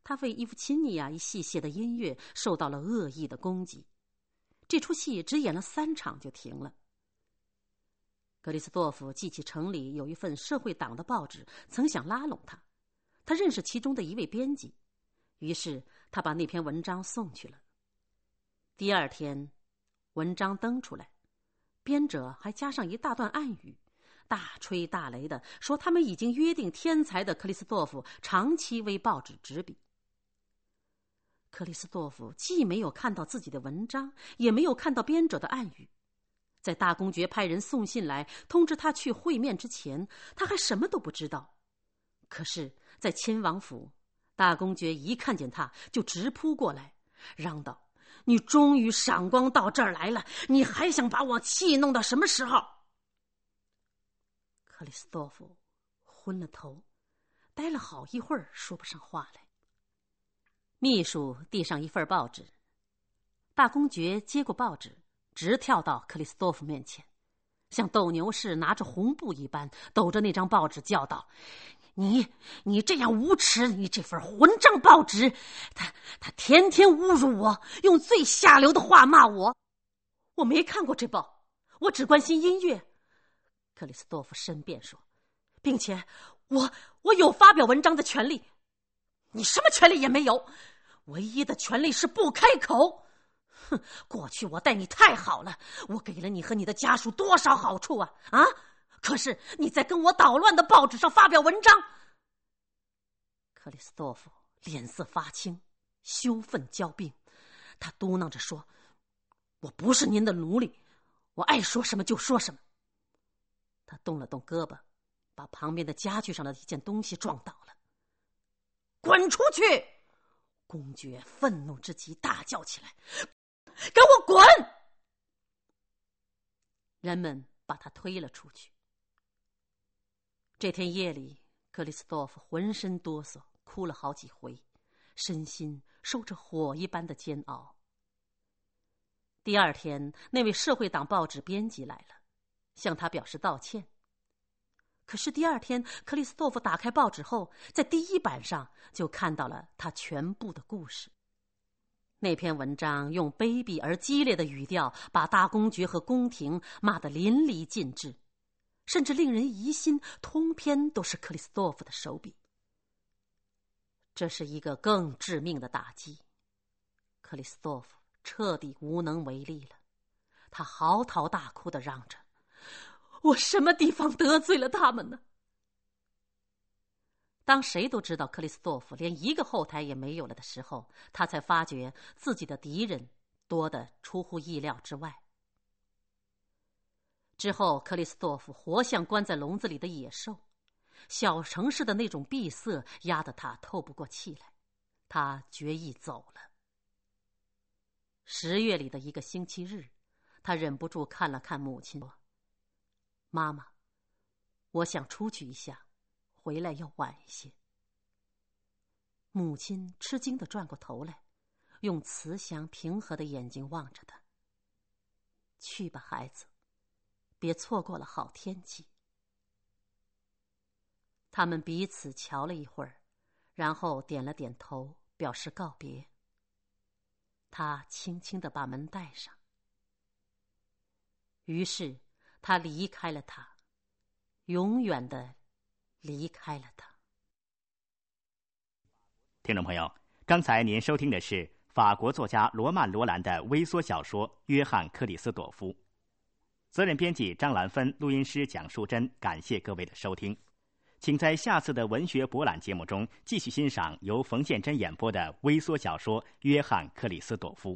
他为伊夫琴尼亚一戏写的音乐受到了恶意的攻击。这出戏只演了三场就停了。克里斯多夫记起城里有一份社会党的报纸，曾想拉拢他。他认识其中的一位编辑。于是他把那篇文章送去了。第二天，文章登出来，编者还加上一大段暗语，大吹大擂的说他们已经约定，天才的克里斯多夫长期为报纸执笔。克里斯多夫既没有看到自己的文章，也没有看到编者的暗语，在大公爵派人送信来通知他去会面之前，他还什么都不知道。可是，在亲王府。大公爵一看见他，就直扑过来，嚷道：“你终于闪光到这儿来了！你还想把我气弄到什么时候？”克里斯多夫昏了头，呆了好一会儿，说不上话来。秘书递上一份报纸，大公爵接过报纸，直跳到克里斯多夫面前，像斗牛士拿着红布一般，抖着那张报纸叫道。你你这样无耻！你这份混账报纸，他他天天侮辱我，用最下流的话骂我。我没看过这报，我只关心音乐。克里斯多夫申辩说，并且我我有发表文章的权利。你什么权利也没有，唯一的权利是不开口。哼，过去我待你太好了，我给了你和你的家属多少好处啊啊！可是你在跟我捣乱的报纸上发表文章，克里斯多夫脸色发青，羞愤交并，他嘟囔着说：“我不是您的奴隶，我爱说什么就说什么。”他动了动胳膊，把旁边的家具上的一件东西撞倒了。“滚出去！”公爵愤怒之极，大叫起来：“给我滚！”人们把他推了出去。这天夜里，克里斯多夫浑身哆嗦，哭了好几回，身心受着火一般的煎熬。第二天，那位社会党报纸编辑来了，向他表示道歉。可是第二天，克里斯多夫打开报纸后，在第一版上就看到了他全部的故事。那篇文章用卑鄙而激烈的语调，把大公爵和宫廷骂得淋漓尽致。甚至令人疑心，通篇都是克里斯多夫的手笔。这是一个更致命的打击。克里斯多夫彻底无能为力了，他嚎啕大哭的嚷着：“我什么地方得罪了他们呢？”当谁都知道克里斯多夫连一个后台也没有了的时候，他才发觉自己的敌人多得出乎意料之外。之后，克里斯多夫活像关在笼子里的野兽，小城市的那种闭塞压得他透不过气来，他决意走了。十月里的一个星期日，他忍不住看了看母亲，：“妈妈，我想出去一下。”回来要晚一些。母亲吃惊的转过头来，用慈祥平和的眼睛望着他。去吧，孩子，别错过了好天气。他们彼此瞧了一会儿，然后点了点头，表示告别。他轻轻的把门带上，于是他离开了他，永远的。离开了他。听众朋友，刚才您收听的是法国作家罗曼·罗兰的微缩小说《约翰·克里斯朵夫》，责任编辑张兰芬，录音师蒋淑珍。感谢各位的收听，请在下次的文学博览节目中继续欣赏由冯宪珍演播的微缩小说《约翰·克里斯朵夫》。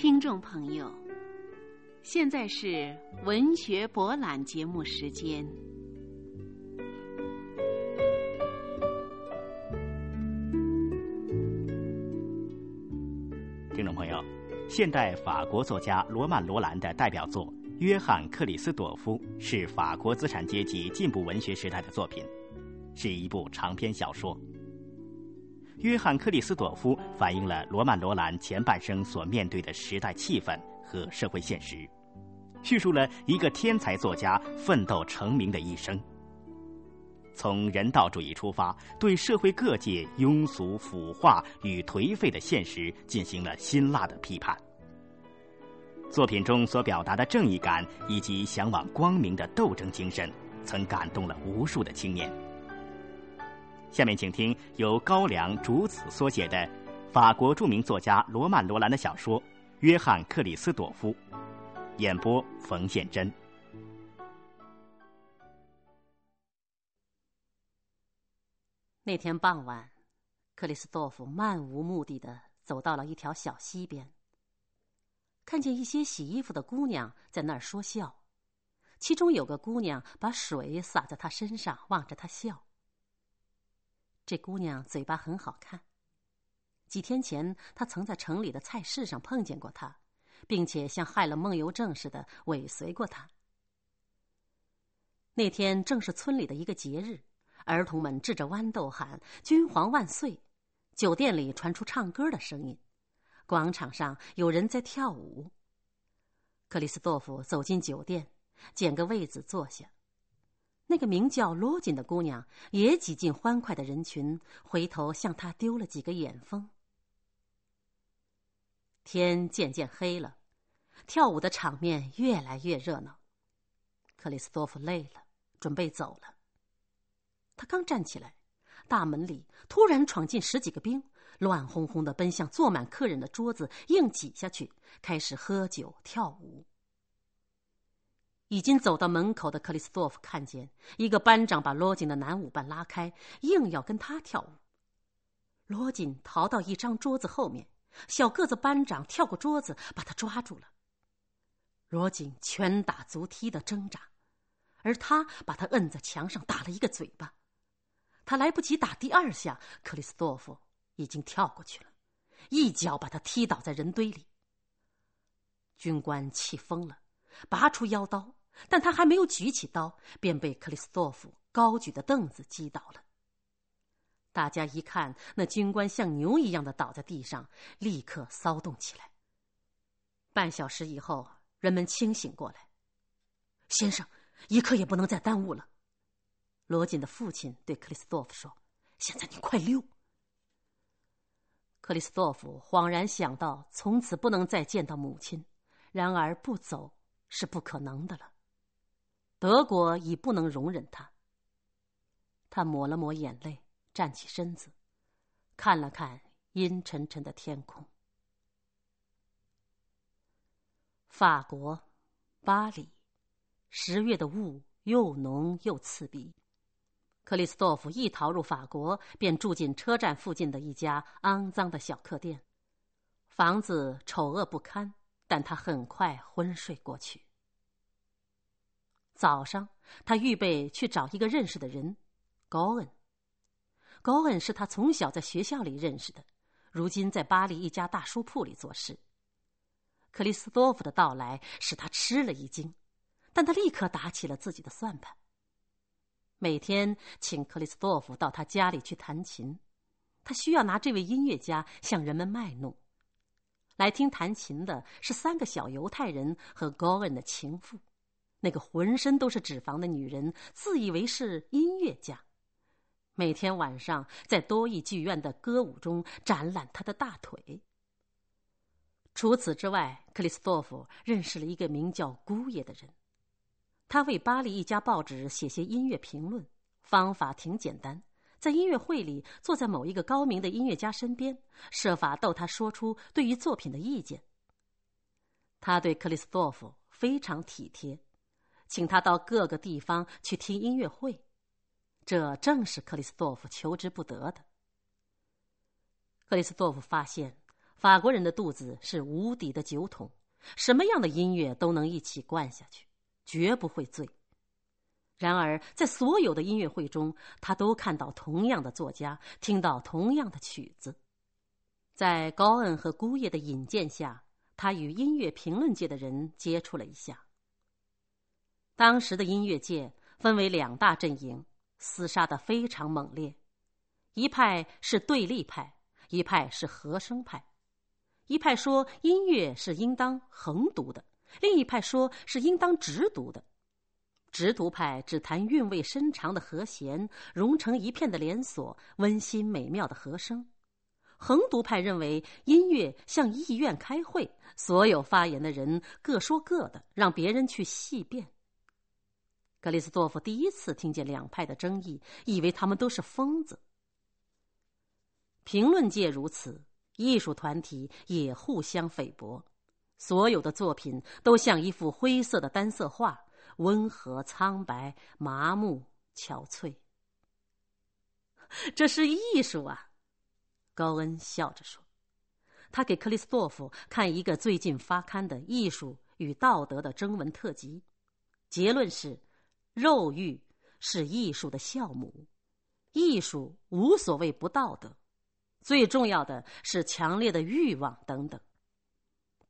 听众朋友，现在是文学博览节目时间。听众朋友，现代法国作家罗曼·罗兰的代表作《约翰·克里斯朵夫》是法国资产阶级进步文学时代的作品，是一部长篇小说。约翰·克里斯朵夫反映了罗曼·罗兰前半生所面对的时代气氛和社会现实，叙述了一个天才作家奋斗成名的一生。从人道主义出发，对社会各界庸俗、腐化与颓废的现实进行了辛辣的批判。作品中所表达的正义感以及向往光明的斗争精神，曾感动了无数的青年。下面请听由高粱竹子所写的法国著名作家罗曼·罗兰的小说《约翰·克里斯朵夫》，演播冯宪珍。那天傍晚，克里斯多夫漫无目的的走到了一条小溪边，看见一些洗衣服的姑娘在那儿说笑，其中有个姑娘把水洒在他身上，望着他笑。这姑娘嘴巴很好看。几天前，他曾在城里的菜市上碰见过她，并且像害了梦游症似的尾随过她。那天正是村里的一个节日，儿童们掷着豌豆喊“君皇万岁”，酒店里传出唱歌的声音，广场上有人在跳舞。克里斯多夫走进酒店，捡个位子坐下。那个名叫罗锦的姑娘也挤进欢快的人群，回头向他丢了几个眼风。天渐渐黑了，跳舞的场面越来越热闹。克里斯多夫累了，准备走了。他刚站起来，大门里突然闯进十几个兵，乱哄哄的奔向坐满客人的桌子，硬挤下去，开始喝酒跳舞。已经走到门口的克里斯多夫看见一个班长把罗锦的男舞伴拉开，硬要跟他跳舞。罗锦逃到一张桌子后面，小个子班长跳过桌子，把他抓住了。罗锦拳打足踢的挣扎，而他把他摁在墙上打了一个嘴巴。他来不及打第二下，克里斯多夫已经跳过去了，一脚把他踢倒在人堆里。军官气疯了，拔出腰刀。但他还没有举起刀，便被克里斯多夫高举的凳子击倒了。大家一看，那军官像牛一样的倒在地上，立刻骚动起来。半小时以后，人们清醒过来。先生，一刻也不能再耽误了。罗锦的父亲对克里斯多夫说：“现在你快溜！克里斯多夫恍然想到，从此不能再见到母亲。然而不走是不可能的了。德国已不能容忍他。他抹了抹眼泪，站起身子，看了看阴沉沉的天空。法国，巴黎，十月的雾又浓又刺鼻。克里斯多夫一逃入法国，便住进车站附近的一家肮脏的小客店。房子丑恶不堪，但他很快昏睡过去。早上，他预备去找一个认识的人，高恩。高恩是他从小在学校里认识的，如今在巴黎一家大书铺里做事。克里斯多夫的到来使他吃了一惊，但他立刻打起了自己的算盘。每天请克里斯多夫到他家里去弹琴，他需要拿这位音乐家向人们卖弄。来听弹琴的是三个小犹太人和高恩的情妇，那个浑身都是脂肪的女人自以为是音乐家，每天晚上在多益剧院的歌舞中展览她的大腿。除此之外，克里斯多夫认识了一个名叫姑爷的人。他为巴黎一家报纸写些音乐评论，方法挺简单，在音乐会里坐在某一个高明的音乐家身边，设法逗他说出对于作品的意见。他对克里斯多夫非常体贴，请他到各个地方去听音乐会，这正是克里斯多夫求之不得的。克里斯多夫发现，法国人的肚子是无底的酒桶，什么样的音乐都能一起灌下去。绝不会醉。然而，在所有的音乐会中，他都看到同样的作家，听到同样的曲子。在高恩和姑爷的引荐下，他与音乐评论界的人接触了一下。当时的音乐界分为两大阵营，厮杀的非常猛烈。一派是对立派，一派是和声派。一派说音乐是应当横读的。另一派说是应当直读的，直读派只谈韵味深长的和弦，融成一片的连锁，温馨美妙的和声；横读派认为音乐像议院开会，所有发言的人各说各的，让别人去细辩。格里斯多夫第一次听见两派的争议，以为他们都是疯子。评论界如此，艺术团体也互相菲薄。所有的作品都像一幅灰色的单色画，温和、苍白、麻木、憔悴。这是艺术啊，高恩笑着说。他给克里斯多夫看一个最近发刊的《艺术与道德》的征文特辑，结论是：肉欲是艺术的酵母，艺术无所谓不道德，最重要的是强烈的欲望等等。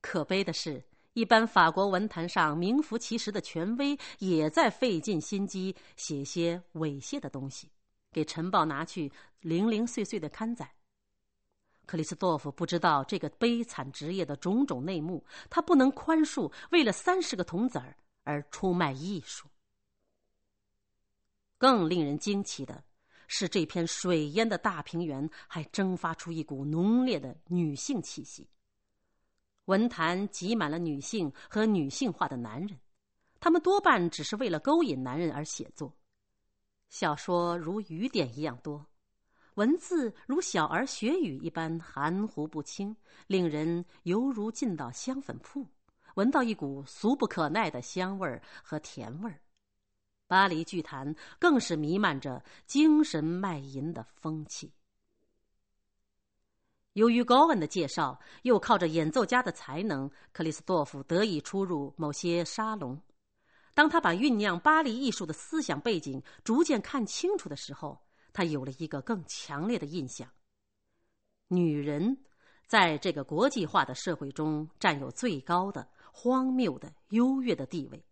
可悲的是，一般法国文坛上名副其实的权威，也在费尽心机写些猥亵的东西，给晨报拿去零零碎碎的刊载。克里斯多夫不知道这个悲惨职业的种种内幕，他不能宽恕为了三十个铜子儿而出卖艺术。更令人惊奇的是，这片水淹的大平原还蒸发出一股浓烈的女性气息。文坛挤满了女性和女性化的男人，他们多半只是为了勾引男人而写作。小说如雨点一样多，文字如小儿学语一般含糊不清，令人犹如进到香粉铺，闻到一股俗不可耐的香味儿和甜味儿。巴黎剧坛更是弥漫着精神卖淫的风气。由于高恩的介绍，又靠着演奏家的才能，克里斯多夫得以出入某些沙龙。当他把酝酿巴黎艺术的思想背景逐渐看清楚的时候，他有了一个更强烈的印象：女人在这个国际化的社会中占有最高的、荒谬的、优越的地位。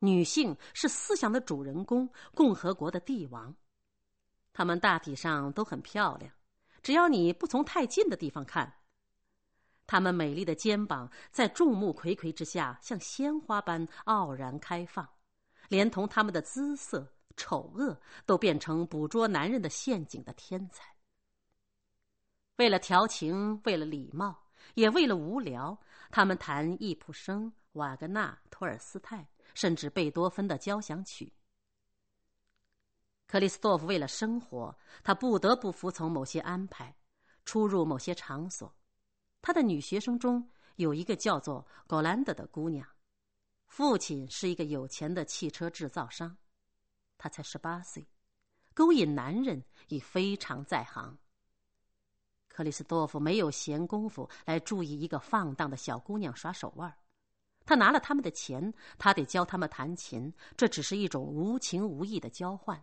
女性是思想的主人公，共和国的帝王。她们大体上都很漂亮。只要你不从太近的地方看，她们美丽的肩膀在众目睽睽之下像鲜花般傲然开放，连同她们的姿色、丑恶都变成捕捉男人的陷阱的天才。为了调情，为了礼貌，也为了无聊，他们弹易卜生、瓦格纳、托尔斯泰，甚至贝多芬的交响曲。克里斯多夫为了生活，他不得不服从某些安排，出入某些场所。他的女学生中有一个叫做格兰德的姑娘，父亲是一个有钱的汽车制造商。他才十八岁，勾引男人已非常在行。克里斯多夫没有闲工夫来注意一个放荡的小姑娘耍手腕他拿了他们的钱，他得教他们弹琴，这只是一种无情无义的交换。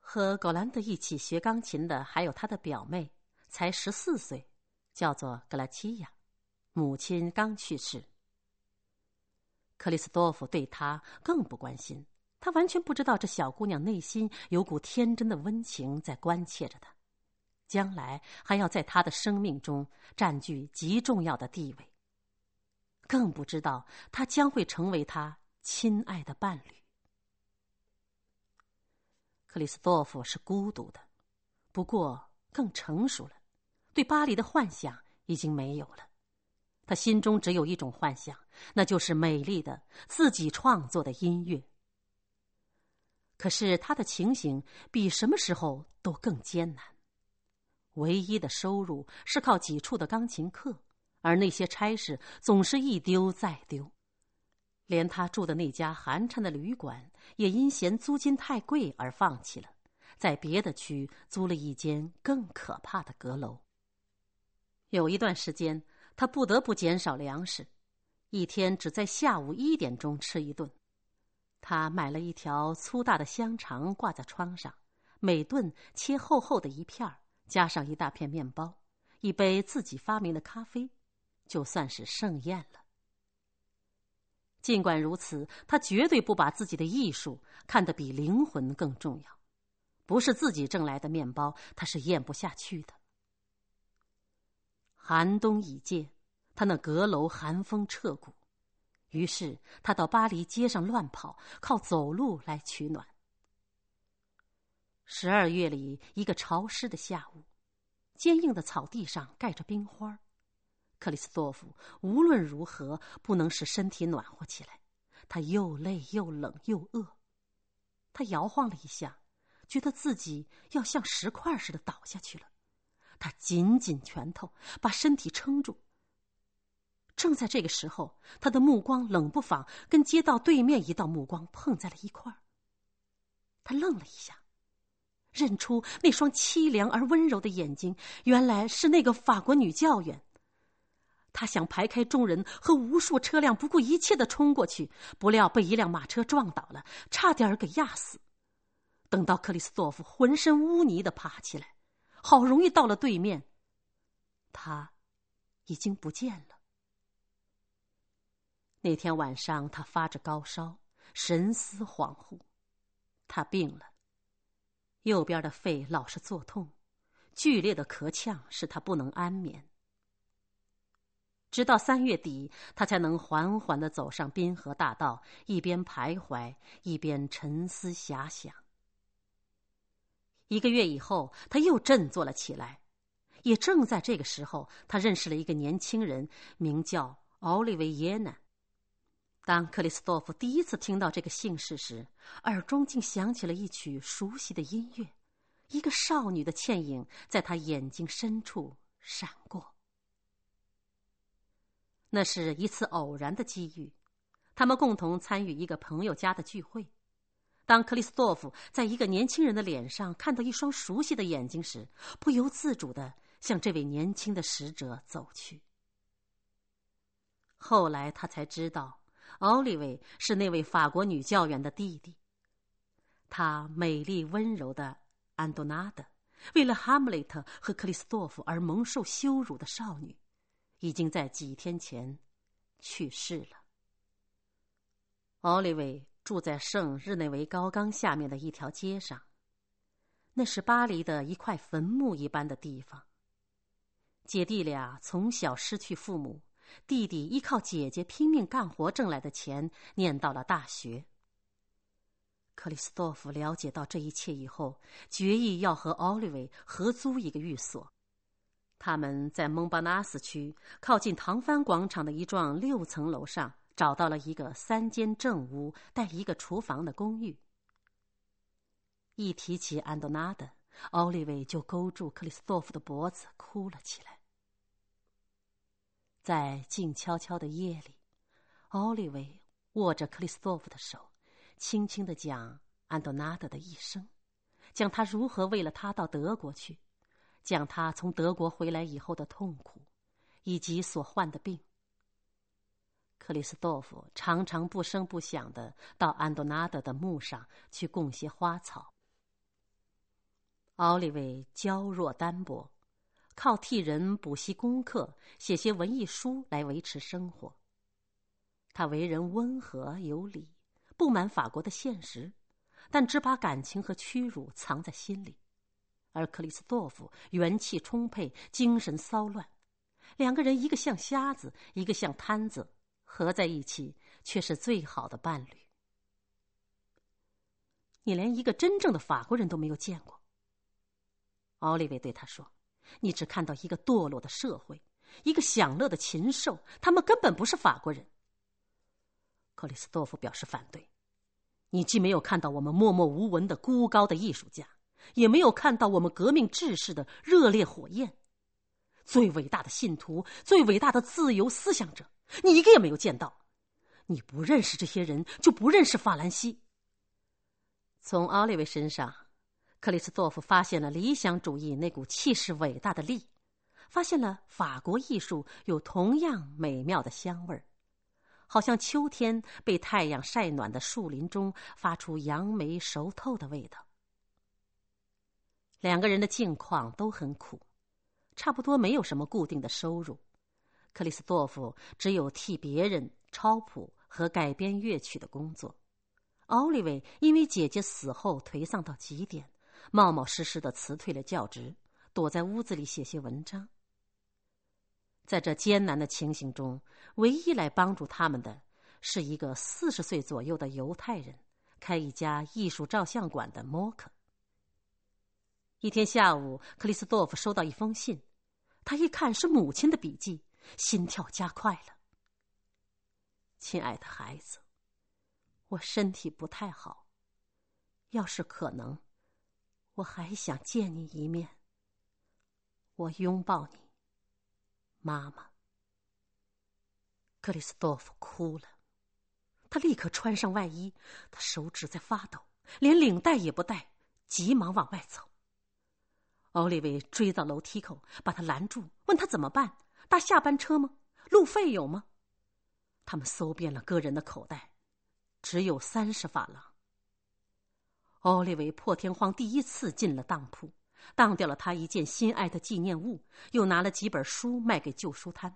和格兰德一起学钢琴的还有他的表妹，才十四岁，叫做格拉齐亚，母亲刚去世。克里斯多夫对他更不关心，他完全不知道这小姑娘内心有股天真的温情在关切着他。将来还要在他的生命中占据极重要的地位。更不知道他将会成为他亲爱的伴侣。克里斯多夫是孤独的，不过更成熟了，对巴黎的幻想已经没有了。他心中只有一种幻想，那就是美丽的自己创作的音乐。可是他的情形比什么时候都更艰难。唯一的收入是靠几处的钢琴课，而那些差事总是一丢再丢，连他住的那家寒碜的旅馆也因嫌租金太贵而放弃了，在别的区租了一间更可怕的阁楼。有一段时间，他不得不减少粮食，一天只在下午一点钟吃一顿。他买了一条粗大的香肠挂在窗上，每顿切厚厚的一片。加上一大片面包，一杯自己发明的咖啡，就算是盛宴了。尽管如此，他绝对不把自己的艺术看得比灵魂更重要。不是自己挣来的面包，他是咽不下去的。寒冬已近，他那阁楼寒风彻骨，于是他到巴黎街上乱跑，靠走路来取暖。十二月里，一个潮湿的下午，坚硬的草地上盖着冰花。克里斯多夫无论如何不能使身体暖和起来，他又累又冷又饿。他摇晃了一下，觉得自己要像石块似的倒下去了。他紧紧拳头，把身体撑住。正在这个时候，他的目光冷不防跟街道对面一道目光碰在了一块儿。他愣了一下。认出那双凄凉而温柔的眼睛，原来是那个法国女教员。他想排开众人和无数车辆，不顾一切的冲过去，不料被一辆马车撞倒了，差点给压死。等到克里斯多夫浑身污泥的爬起来，好容易到了对面，他已经不见了。那天晚上，他发着高烧，神思恍惚，他病了。右边的肺老是作痛，剧烈的咳呛使他不能安眠。直到三月底，他才能缓缓的走上滨河大道，一边徘徊，一边沉思遐想。一个月以后，他又振作了起来。也正在这个时候，他认识了一个年轻人，名叫奥利维耶娜。当克里斯多夫第一次听到这个姓氏时，耳中竟响起了一曲熟悉的音乐，一个少女的倩影在他眼睛深处闪过。那是一次偶然的机遇，他们共同参与一个朋友家的聚会。当克里斯多夫在一个年轻人的脸上看到一双熟悉的眼睛时，不由自主的向这位年轻的使者走去。后来他才知道。奥利维是那位法国女教员的弟弟。她美丽温柔的安多纳德，为了哈姆雷特和克里斯多夫而蒙受羞辱的少女，已经在几天前去世了。奥利维住在圣日内维高冈下面的一条街上，那是巴黎的一块坟墓一般的地方。姐弟俩从小失去父母。弟弟依靠姐姐拼命干活挣来的钱，念到了大学。克里斯多夫了解到这一切以后，决意要和奥利维合租一个寓所。他们在蒙巴纳斯区靠近唐帆广场的一幢六层楼上找到了一个三间正屋带一个厨房的公寓。一提起安多纳德，奥利维就勾住克里斯多夫的脖子哭了起来。在静悄悄的夜里，奥利维握着克里斯多夫的手，轻轻的讲安多纳德的一生，讲他如何为了他到德国去。讲他从德国回来以后的痛苦，以及所患的病。克里斯多夫常常不声不响的到安多纳德的墓上去供些花草。奥利维娇弱单薄，靠替人补习功课、写些文艺书来维持生活。他为人温和有礼，不满法国的现实，但只把感情和屈辱藏在心里。而克里斯多夫元气充沛，精神骚乱，两个人一个像瞎子，一个像瘫子，合在一起却是最好的伴侣。你连一个真正的法国人都没有见过。奥利维对他说：“你只看到一个堕落的社会，一个享乐的禽兽，他们根本不是法国人。”克里斯多夫表示反对：“你既没有看到我们默默无闻的孤高的艺术家。”也没有看到我们革命志士的热烈火焰，最伟大的信徒，最伟大的自由思想者，你一个也没有见到。你不认识这些人，就不认识法兰西。从奥利维身上，克里斯多夫发现了理想主义那股气势伟大的力，发现了法国艺术有同样美妙的香味儿，好像秋天被太阳晒暖的树林中发出杨梅熟透的味道。两个人的境况都很苦，差不多没有什么固定的收入。克里斯多夫只有替别人抄谱和改编乐曲的工作。奥利维因为姐姐死后颓丧到极点，冒冒失失的辞退了教职，躲在屋子里写些文章。在这艰难的情形中，唯一来帮助他们的是一个四十岁左右的犹太人，开一家艺术照相馆的莫克。一天下午，克里斯多夫收到一封信，他一看是母亲的笔记，心跳加快了。亲爱的孩子，我身体不太好，要是可能，我还想见你一面。我拥抱你，妈妈。克里斯多夫哭了，他立刻穿上外衣，他手指在发抖，连领带也不带，急忙往外走。奥利维追到楼梯口，把他拦住，问他怎么办？搭下班车吗？路费有吗？他们搜遍了个人的口袋，只有三十法郎。奥利维破天荒第一次进了当铺，当掉了他一件心爱的纪念物，又拿了几本书卖给旧书摊。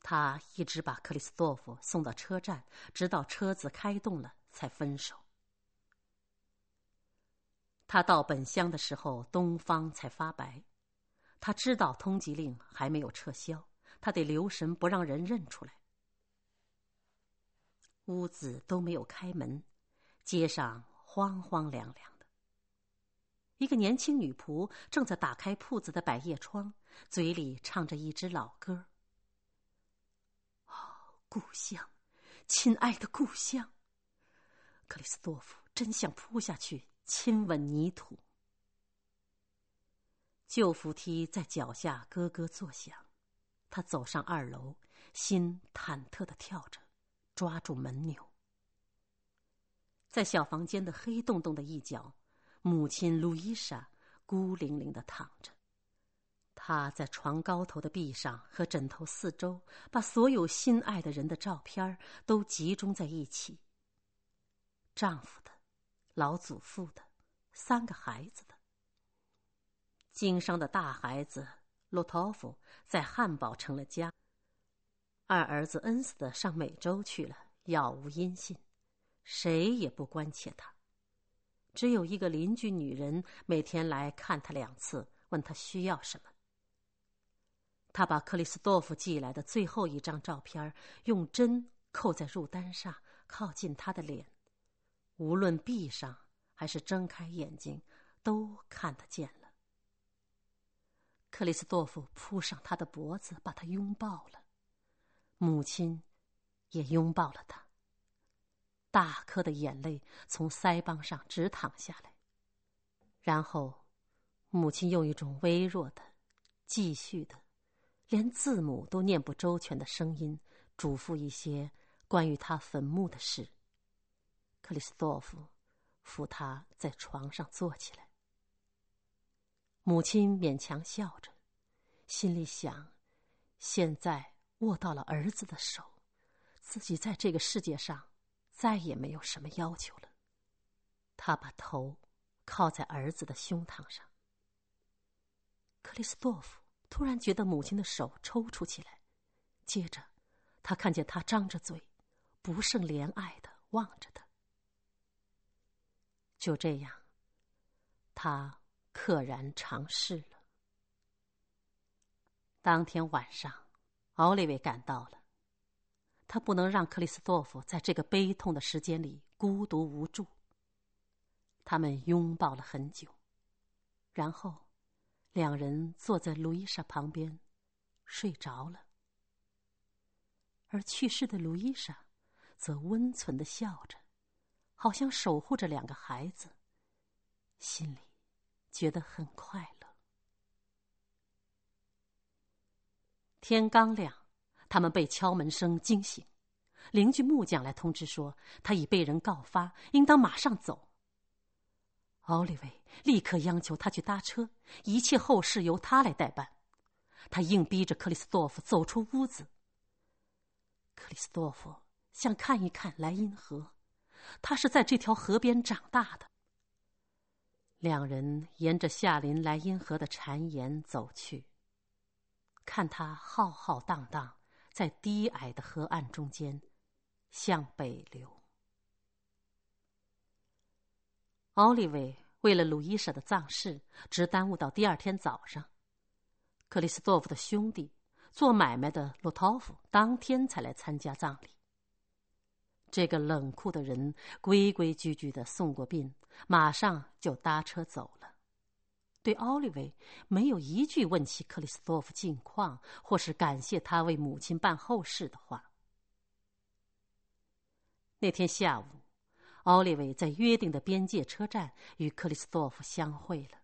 他一直把克里斯多夫送到车站，直到车子开动了，才分手。他到本乡的时候，东方才发白。他知道通缉令还没有撤销，他得留神不让人认出来。屋子都没有开门，街上荒荒凉凉的。一个年轻女仆正在打开铺子的百叶窗，嘴里唱着一支老歌。哦，故乡，亲爱的故乡！克里斯多夫真想扑下去。亲吻泥土，旧扶梯在脚下咯咯作响。他走上二楼，心忐忑的跳着，抓住门钮。在小房间的黑洞洞的一角，母亲路易莎孤零零的躺着。她在床高头的壁上和枕头四周，把所有心爱的人的照片都集中在一起。丈夫。老祖父的，三个孩子的。经商的大孩子洛托夫在汉堡成了家，二儿子恩斯的上美洲去了，杳无音信，谁也不关切他。只有一个邻居女人每天来看他两次，问他需要什么。他把克里斯多夫寄来的最后一张照片用针扣在入单上，靠近他的脸。无论闭上还是睁开眼睛，都看得见了。克里斯多夫扑上他的脖子，把他拥抱了，母亲也拥抱了他。大颗的眼泪从腮帮上直淌下来，然后，母亲用一种微弱的、继续的、连字母都念不周全的声音，嘱咐一些关于他坟墓的事。克里斯多夫扶他在床上坐起来。母亲勉强笑着，心里想：现在握到了儿子的手，自己在这个世界上再也没有什么要求了。他把头靠在儿子的胸膛上。克里斯多夫突然觉得母亲的手抽搐起来，接着，他看见他张着嘴，不胜怜爱的望着他。就这样，他溘然长逝了。当天晚上，奥利维赶到了。他不能让克里斯多夫在这个悲痛的时间里孤独无助。他们拥抱了很久，然后，两人坐在路易莎旁边，睡着了。而去世的路易莎，则温存的笑着。好像守护着两个孩子，心里觉得很快乐。天刚亮，他们被敲门声惊醒，邻居木匠来通知说他已被人告发，应当马上走。奥利维立刻央求他去搭车，一切后事由他来代办。他硬逼着克里斯多夫走出屋子。克里斯多夫想看一看莱茵河。他是在这条河边长大的。两人沿着下临莱茵河的谗岩走去，看他浩浩荡荡在低矮的河岸中间向北流。奥利维为了鲁伊莎的葬事，只耽误到第二天早上。克里斯多夫的兄弟做买卖的洛托夫当天才来参加葬礼。这个冷酷的人规规矩矩的送过殡，马上就搭车走了，对奥利维没有一句问起克里斯托夫近况，或是感谢他为母亲办后事的话。那天下午，奥利维在约定的边界车站与克里斯托夫相会了。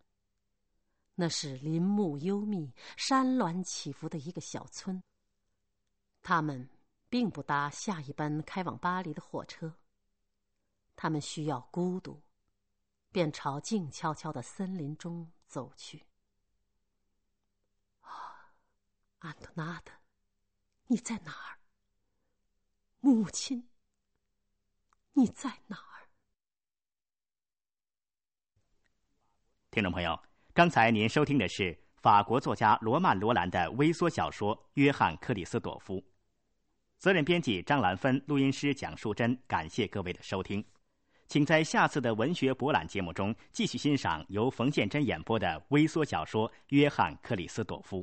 那是林木幽密、山峦起伏的一个小村。他们。并不搭下一班开往巴黎的火车。他们需要孤独，便朝静悄悄的森林中走去。啊，安托纳德，你在哪儿？母亲，你在哪儿？听众朋友，刚才您收听的是法国作家罗曼·罗兰的微缩小说《约翰·克里斯朵夫》。责任编辑张兰芬，录音师蒋淑珍。感谢各位的收听，请在下次的文学博览节目中继续欣赏由冯建珍演播的微缩小说《约翰·克里斯朵夫》。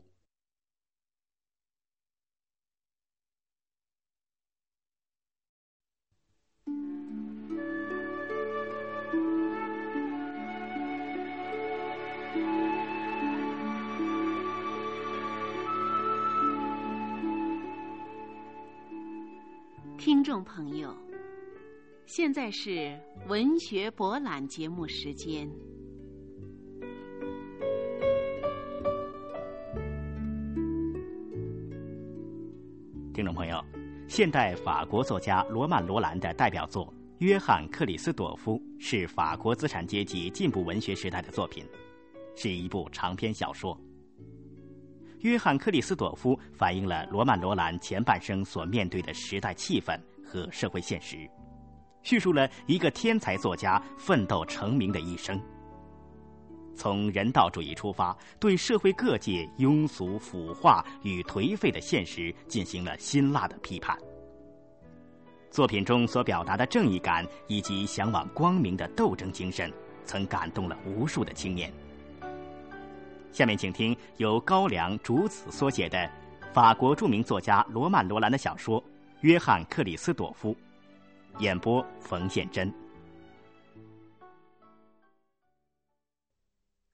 听众朋友，现在是文学博览节目时间。听众朋友，现代法国作家罗曼·罗兰的代表作《约翰·克里斯朵夫》是法国资产阶级进步文学时代的作品，是一部长篇小说。约翰·克里斯朵夫反映了罗曼·罗兰前半生所面对的时代气氛和社会现实，叙述了一个天才作家奋斗成名的一生。从人道主义出发，对社会各界庸俗、腐化与颓废的现实进行了辛辣的批判。作品中所表达的正义感以及向往光明的斗争精神，曾感动了无数的青年。下面请听由高良竹子所写的法国著名作家罗曼罗兰的小说约翰克里斯朵夫，演播冯宪珍。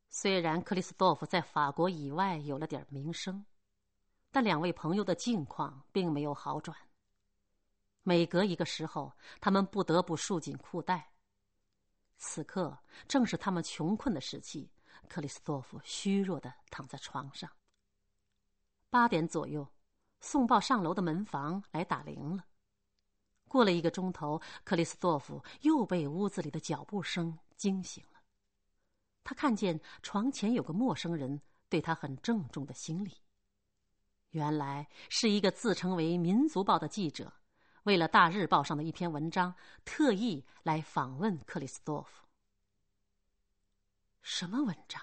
虽然克里斯多夫在法国以外有了点名声，但两位朋友的境况并没有好转，每隔一个时候，他们不得不束紧裤带。此刻正是他们穷困的时期。克里斯多夫虚弱的躺在床上。八点左右，送报上楼的门房来打铃了。过了一个钟头，克里斯多夫又被屋子里的脚步声惊醒了。他看见床前有个陌生人对他很郑重的行礼。原来是一个自称为《民族报》的记者，为了《大日报》上的一篇文章，特意来访问克里斯多夫。什么文章？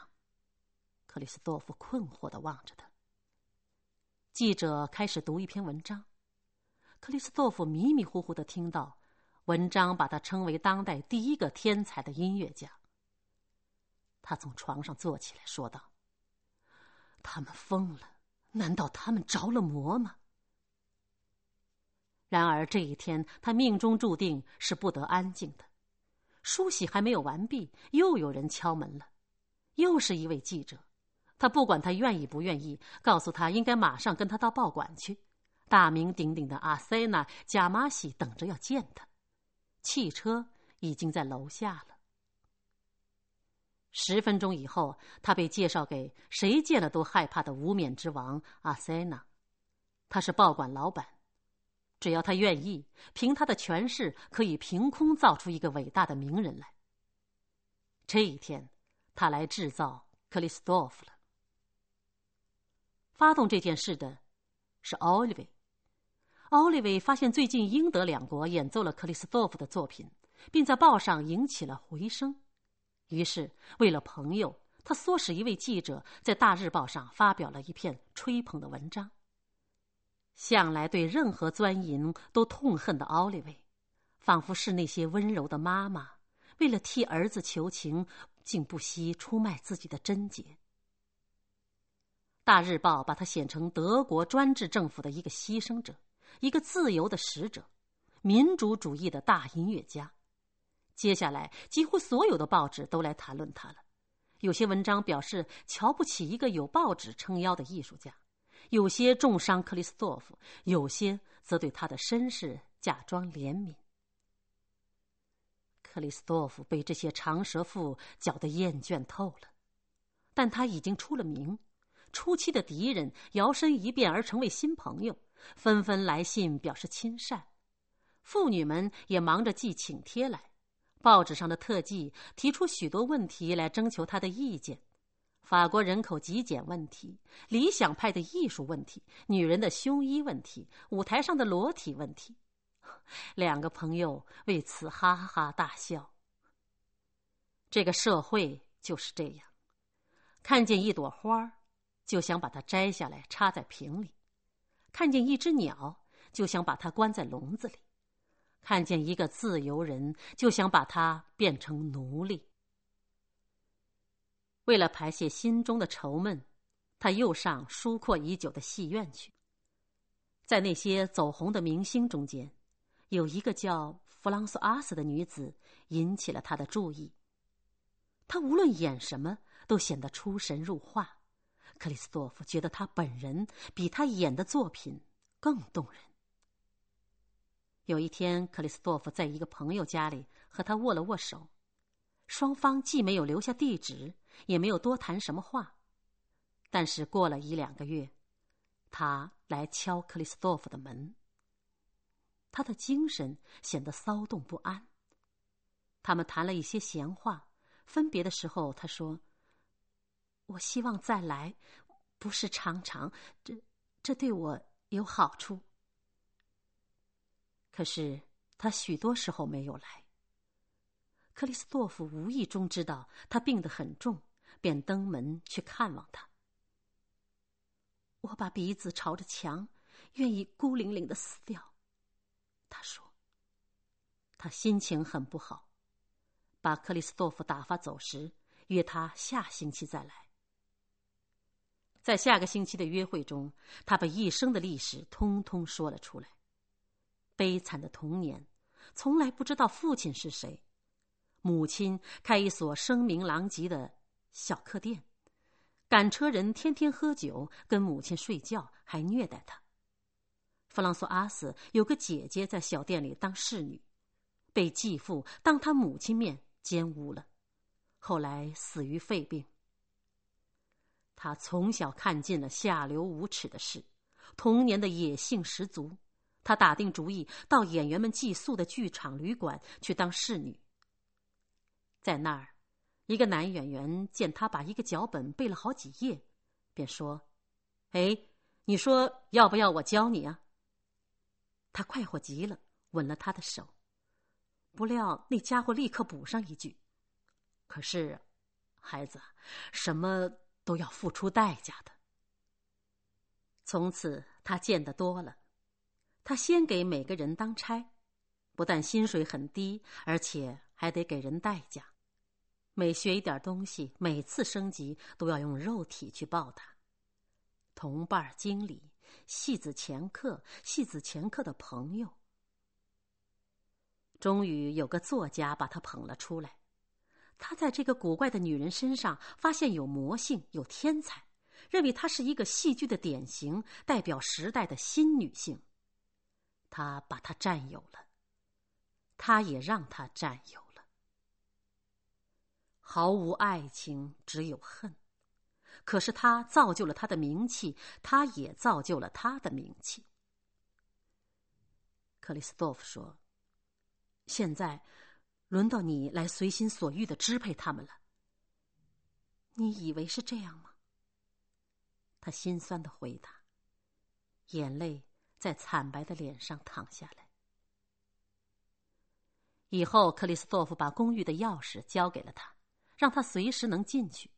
克里斯多夫困惑的望着他。记者开始读一篇文章，克里斯多夫迷迷糊糊的听到，文章把他称为当代第一个天才的音乐家。他从床上坐起来，说道：“他们疯了，难道他们着了魔吗？”然而这一天，他命中注定是不得安静的。梳洗还没有完毕，又有人敲门了，又是一位记者。他不管他愿意不愿意，告诉他应该马上跟他到报馆去。大名鼎鼎的阿塞纳·贾马西等着要见他，汽车已经在楼下了。十分钟以后，他被介绍给谁见了都害怕的无冕之王阿塞纳，他是报馆老板。只要他愿意，凭他的权势，可以凭空造出一个伟大的名人来。这一天，他来制造克里斯多夫了。发动这件事的是奥利维。奥利维发现最近英德两国演奏了克里斯多夫的作品，并在报上引起了回声。于是，为了朋友，他唆使一位记者在《大日报》上发表了一篇吹捧的文章。向来对任何钻营都痛恨的奥利维，仿佛是那些温柔的妈妈，为了替儿子求情，竟不惜出卖自己的贞洁。《大日报》把他写成德国专制政府的一个牺牲者，一个自由的使者，民主主义的大音乐家。接下来，几乎所有的报纸都来谈论他了。有些文章表示瞧不起一个有报纸撑腰的艺术家。有些重伤克里斯多夫，有些则对他的身世假装怜悯。克里斯多夫被这些长舌妇搅得厌倦透了，但他已经出了名，初期的敌人摇身一变而成为新朋友，纷纷来信表示亲善，妇女们也忙着寄请帖来，报纸上的特记提出许多问题来征求他的意见。法国人口极简问题、理想派的艺术问题、女人的胸衣问题、舞台上的裸体问题，两个朋友为此哈哈大笑。这个社会就是这样：看见一朵花，就想把它摘下来插在瓶里；看见一只鸟，就想把它关在笼子里；看见一个自由人，就想把它变成奴隶。为了排泄心中的愁闷，他又上疏阔已久的戏院去。在那些走红的明星中间，有一个叫弗朗索阿斯的女子引起了他的注意。她无论演什么都显得出神入化。克里斯多夫觉得她本人比他演的作品更动人。有一天，克里斯多夫在一个朋友家里和他握了握手。双方既没有留下地址，也没有多谈什么话。但是过了一两个月，他来敲克里斯多夫的门。他的精神显得骚动不安。他们谈了一些闲话。分别的时候，他说：“我希望再来，不是常常，这这对我有好处。可是他许多时候没有来。”克里斯多夫无意中知道他病得很重，便登门去看望他。我把鼻子朝着墙，愿意孤零零的死掉。他说。他心情很不好，把克里斯多夫打发走时，约他下星期再来。在下个星期的约会中，他把一生的历史通通说了出来：悲惨的童年，从来不知道父亲是谁。母亲开一所声名狼藉的小客店，赶车人天天喝酒，跟母亲睡觉，还虐待他。弗朗索阿斯有个姐姐在小店里当侍女，被继父当他母亲面奸污了，后来死于肺病。他从小看尽了下流无耻的事，童年的野性十足。他打定主意到演员们寄宿的剧场旅馆去当侍女。在那儿，一个男演员见他把一个脚本背了好几页，便说：“哎，你说要不要我教你啊？”他快活极了，吻了他的手。不料那家伙立刻补上一句：“可是，孩子，什么都要付出代价的。”从此，他见得多了。他先给每个人当差，不但薪水很低，而且还得给人代价。每学一点东西，每次升级都要用肉体去报答。同伴、经理、戏子前客、戏子前客的朋友。终于有个作家把他捧了出来，他在这个古怪的女人身上发现有魔性、有天才，认为她是一个戏剧的典型，代表时代的新女性。他把她占有了，他也让她占有了。毫无爱情，只有恨。可是他造就了他的名气，他也造就了他的名气。克里斯多夫说：“现在，轮到你来随心所欲的支配他们了。你以为是这样吗？”他心酸的回答，眼泪。在惨白的脸上淌下来。以后，克里斯多夫把公寓的钥匙交给了他，让他随时能进去。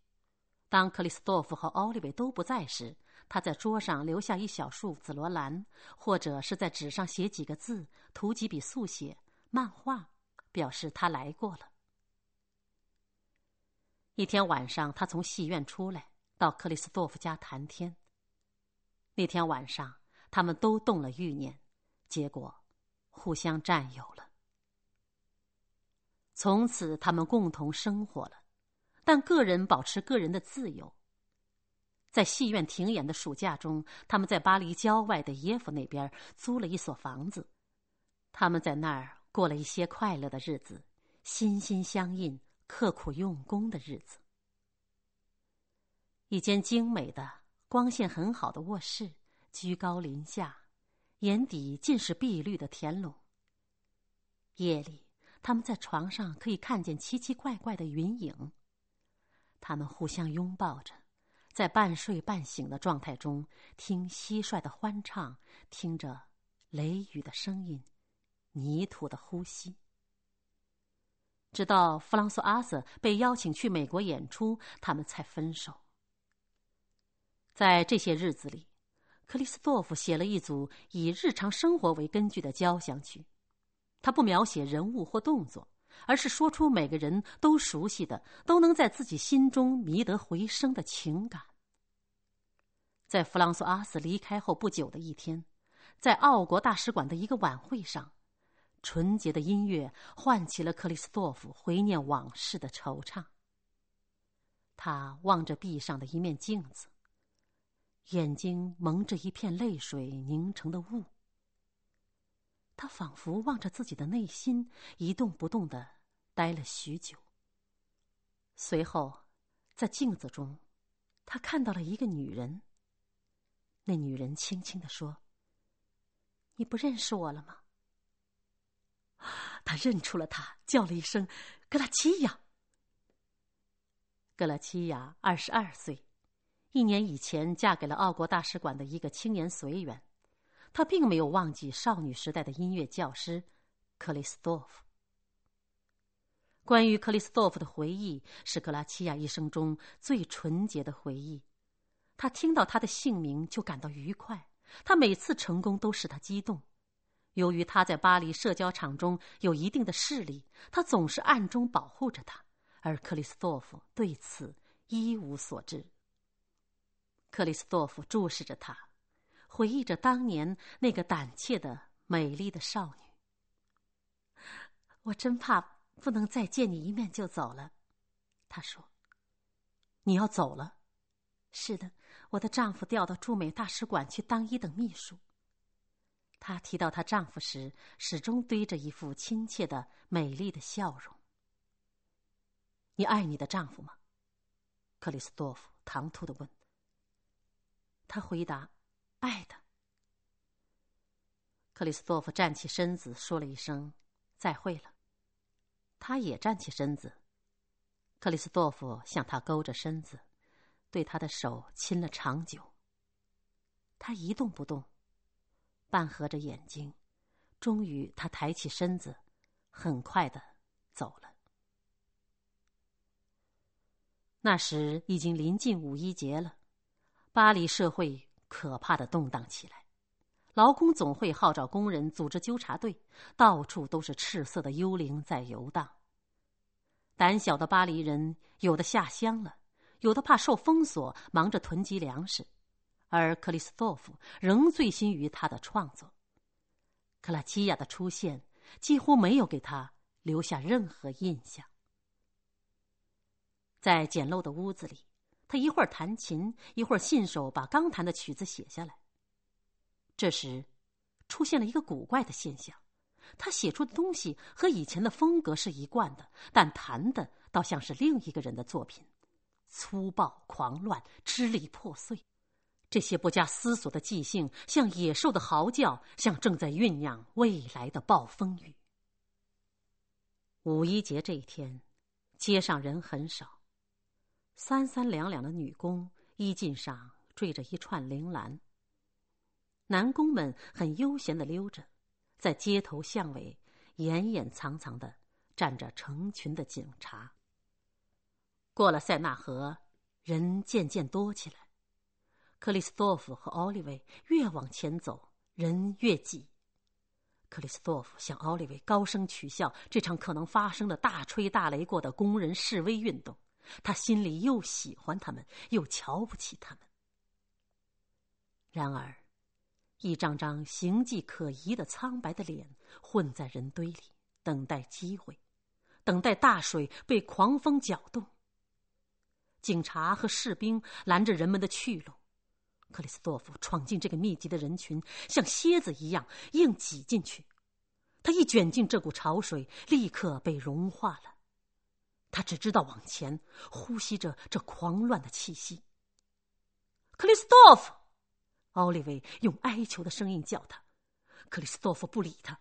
当克里斯多夫和奥利维都不在时，他在桌上留下一小束紫罗兰，或者是在纸上写几个字，涂几笔速写、漫画，表示他来过了。一天晚上，他从戏院出来，到克里斯多夫家谈天。那天晚上。他们都动了欲念，结果互相占有了。从此，他们共同生活了，但个人保持个人的自由。在戏院停演的暑假中，他们在巴黎郊外的耶夫那边租了一所房子，他们在那儿过了一些快乐的日子，心心相印、刻苦用功的日子。一间精美的、光线很好的卧室。居高临下，眼底尽是碧绿的田垄。夜里，他们在床上可以看见奇奇怪怪的云影。他们互相拥抱着，在半睡半醒的状态中，听蟋蟀的欢唱，听着雷雨的声音，泥土的呼吸。直到弗朗索阿瑟被邀请去美国演出，他们才分手。在这些日子里。克里斯多夫写了一组以日常生活为根据的交响曲，他不描写人物或动作，而是说出每个人都熟悉的、都能在自己心中迷得回声的情感。在弗朗索阿斯离开后不久的一天，在奥国大使馆的一个晚会上，纯洁的音乐唤起了克里斯多夫回念往事的惆怅。他望着壁上的一面镜子。眼睛蒙着一片泪水凝成的雾，他仿佛望着自己的内心，一动不动的待了许久。随后，在镜子中，他看到了一个女人。那女人轻轻的说：“你不认识我了吗？”他认出了她，叫了一声：“格拉奇亚。”格拉奇亚二十二岁。一年以前，嫁给了奥国大使馆的一个青年随员，他并没有忘记少女时代的音乐教师克里斯多夫。关于克里斯多夫的回忆，是格拉齐亚一生中最纯洁的回忆。他听到他的姓名就感到愉快，他每次成功都使他激动。由于他在巴黎社交场中有一定的势力，他总是暗中保护着他，而克里斯多夫对此一无所知。克里斯多夫注视着他，回忆着当年那个胆怯的、美丽的少女。我真怕不能再见你一面就走了，他说。你要走了？是的，我的丈夫调到驻美大使馆去当一等秘书。她提到她丈夫时，始终堆着一副亲切的、美丽的笑容。你爱你的丈夫吗？克里斯多夫唐突的问。他回答：“爱的。”克里斯多夫站起身子，说了一声：“再会了。”他也站起身子。克里斯多夫向他勾着身子，对他的手亲了长久。他一动不动，半合着眼睛。终于，他抬起身子，很快的走了。那时已经临近五一节了，巴黎社会可怕的动荡起来。劳工总会号召工人组织纠察队，到处都是赤色的幽灵在游荡。胆小的巴黎人有的下乡了，有的怕受封锁，忙着囤积粮食，而克里斯托夫仍醉心于他的创作。克拉奇亚的出现几乎没有给他留下任何印象。在简陋的屋子里，他一会儿弹琴，一会儿信手把刚弹的曲子写下来。这时，出现了一个古怪的现象：他写出的东西和以前的风格是一贯的，但弹的倒像是另一个人的作品，粗暴、狂乱、支离破碎。这些不加思索的即兴，像野兽的嚎叫，像正在酝酿未来的暴风雨。五一节这一天，街上人很少。三三两两的女工衣襟上缀着一串铃兰。男工们很悠闲的溜着，在街头巷尾掩掩藏藏的站着成群的警察。过了塞纳河，人渐渐多起来。克里斯托夫和奥利维越往前走，人越挤。克里斯托夫向奥利维高声取笑这场可能发生的大吹大擂过的工人示威运动。他心里又喜欢他们，又瞧不起他们。然而，一张张形迹可疑的苍白的脸混在人堆里，等待机会，等待大水被狂风搅动。警察和士兵拦着人们的去路，克里斯多夫闯进这个密集的人群，像蝎子一样硬挤进去。他一卷进这股潮水，立刻被融化了。他只知道往前，呼吸着这狂乱的气息。克里斯托夫，奥利维用哀求的声音叫他。克里斯托夫不理他。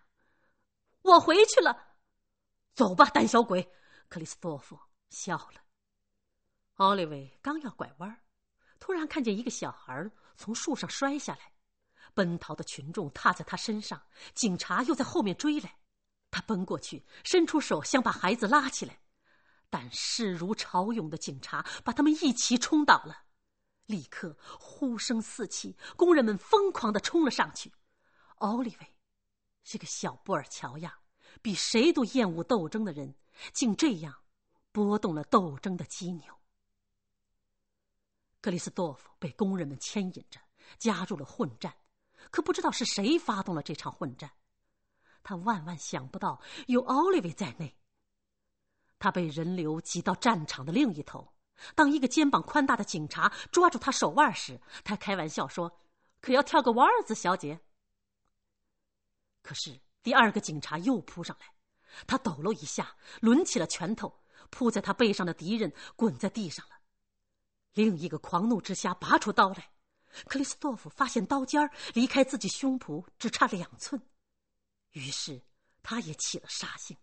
我回去了。走吧，胆小鬼！克里斯托夫笑了。奥利维刚要拐弯，突然看见一个小孩从树上摔下来，奔逃的群众踏在他身上，警察又在后面追来。他奔过去，伸出手想把孩子拉起来。但势如潮涌的警察把他们一齐冲倒了，立刻呼声四起，工人们疯狂的冲了上去。奥利维是个小布尔乔亚，比谁都厌恶斗争的人，竟这样拨动了斗争的机钮。克里斯多夫被工人们牵引着加入了混战，可不知道是谁发动了这场混战，他万万想不到有奥利维在内。他被人流挤到战场的另一头。当一个肩膀宽大的警察抓住他手腕时，他开玩笑说：“可要跳个 waltz 儿子，小姐。”可是第二个警察又扑上来，他抖了一下，抡起了拳头，扑在他背上的敌人滚在地上了。另一个狂怒之下拔出刀来，克里斯托夫发现刀尖离开自己胸脯只差两寸，于是他也起了杀性。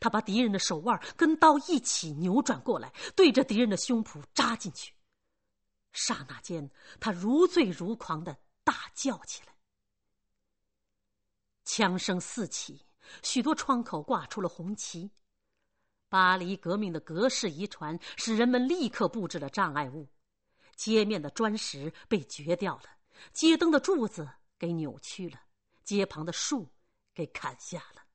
他把敌人的手腕跟刀一起扭转过来，对着敌人的胸脯扎进去。刹那间，他如醉如狂的大叫起来。枪声四起，许多窗口挂出了红旗。巴黎革命的格式遗传使人们立刻布置了障碍物：街面的砖石被掘掉了，街灯的柱子给扭曲了，街旁的树给砍下了。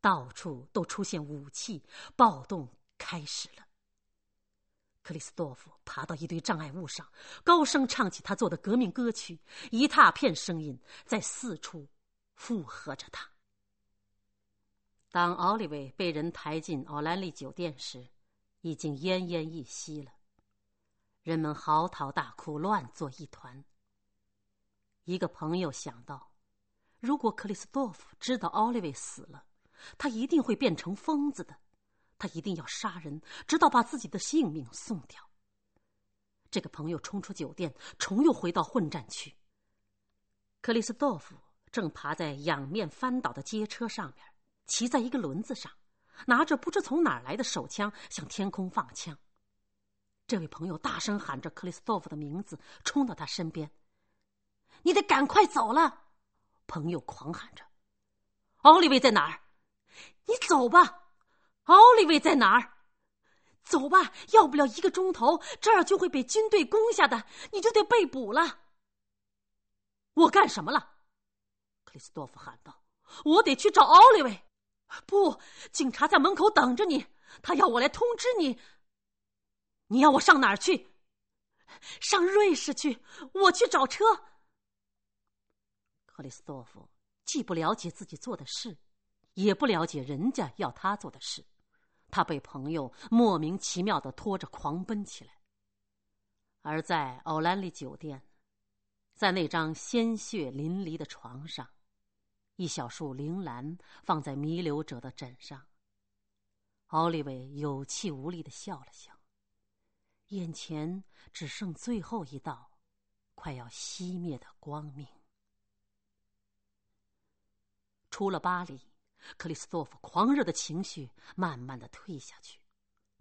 到处都出现武器，暴动开始了。克里斯多夫爬到一堆障碍物上，高声唱起他做的革命歌曲，一大片声音在四处附和着他。当奥利维被人抬进奥兰利酒店时，已经奄奄一息了。人们嚎啕大哭，乱作一团。一个朋友想到，如果克里斯多夫知道奥利维死了，他一定会变成疯子的，他一定要杀人，直到把自己的性命送掉。这个朋友冲出酒店，重又回到混战区。克里斯多夫正爬在仰面翻倒的街车上面，骑在一个轮子上，拿着不知从哪儿来的手枪向天空放枪。这位朋友大声喊着克里斯多夫的名字，冲到他身边。“你得赶快走了！”朋友狂喊着。“奥利维在哪儿？你走吧！奥利维在哪儿？走吧！要不了一个钟头，这儿就会被军队攻下的，你就得被捕了。”我干什么了？克里斯多夫喊道：“我得去找奥利维。”不，警察在门口等着你，他要我来通知你。你要我上哪儿去？上瑞士去。我去找车。克里斯多夫既不了解自己做的事，也不了解人家要他做的事，他被朋友莫名其妙的拖着狂奔起来。而在奥兰利酒店。在那张鲜血淋漓的床上，一小束铃兰放在弥留者的枕上。奥利维有气无力的笑了笑，眼前只剩最后一道快要熄灭的光明。出了巴黎，克里斯多夫狂热的情绪慢慢的退下去，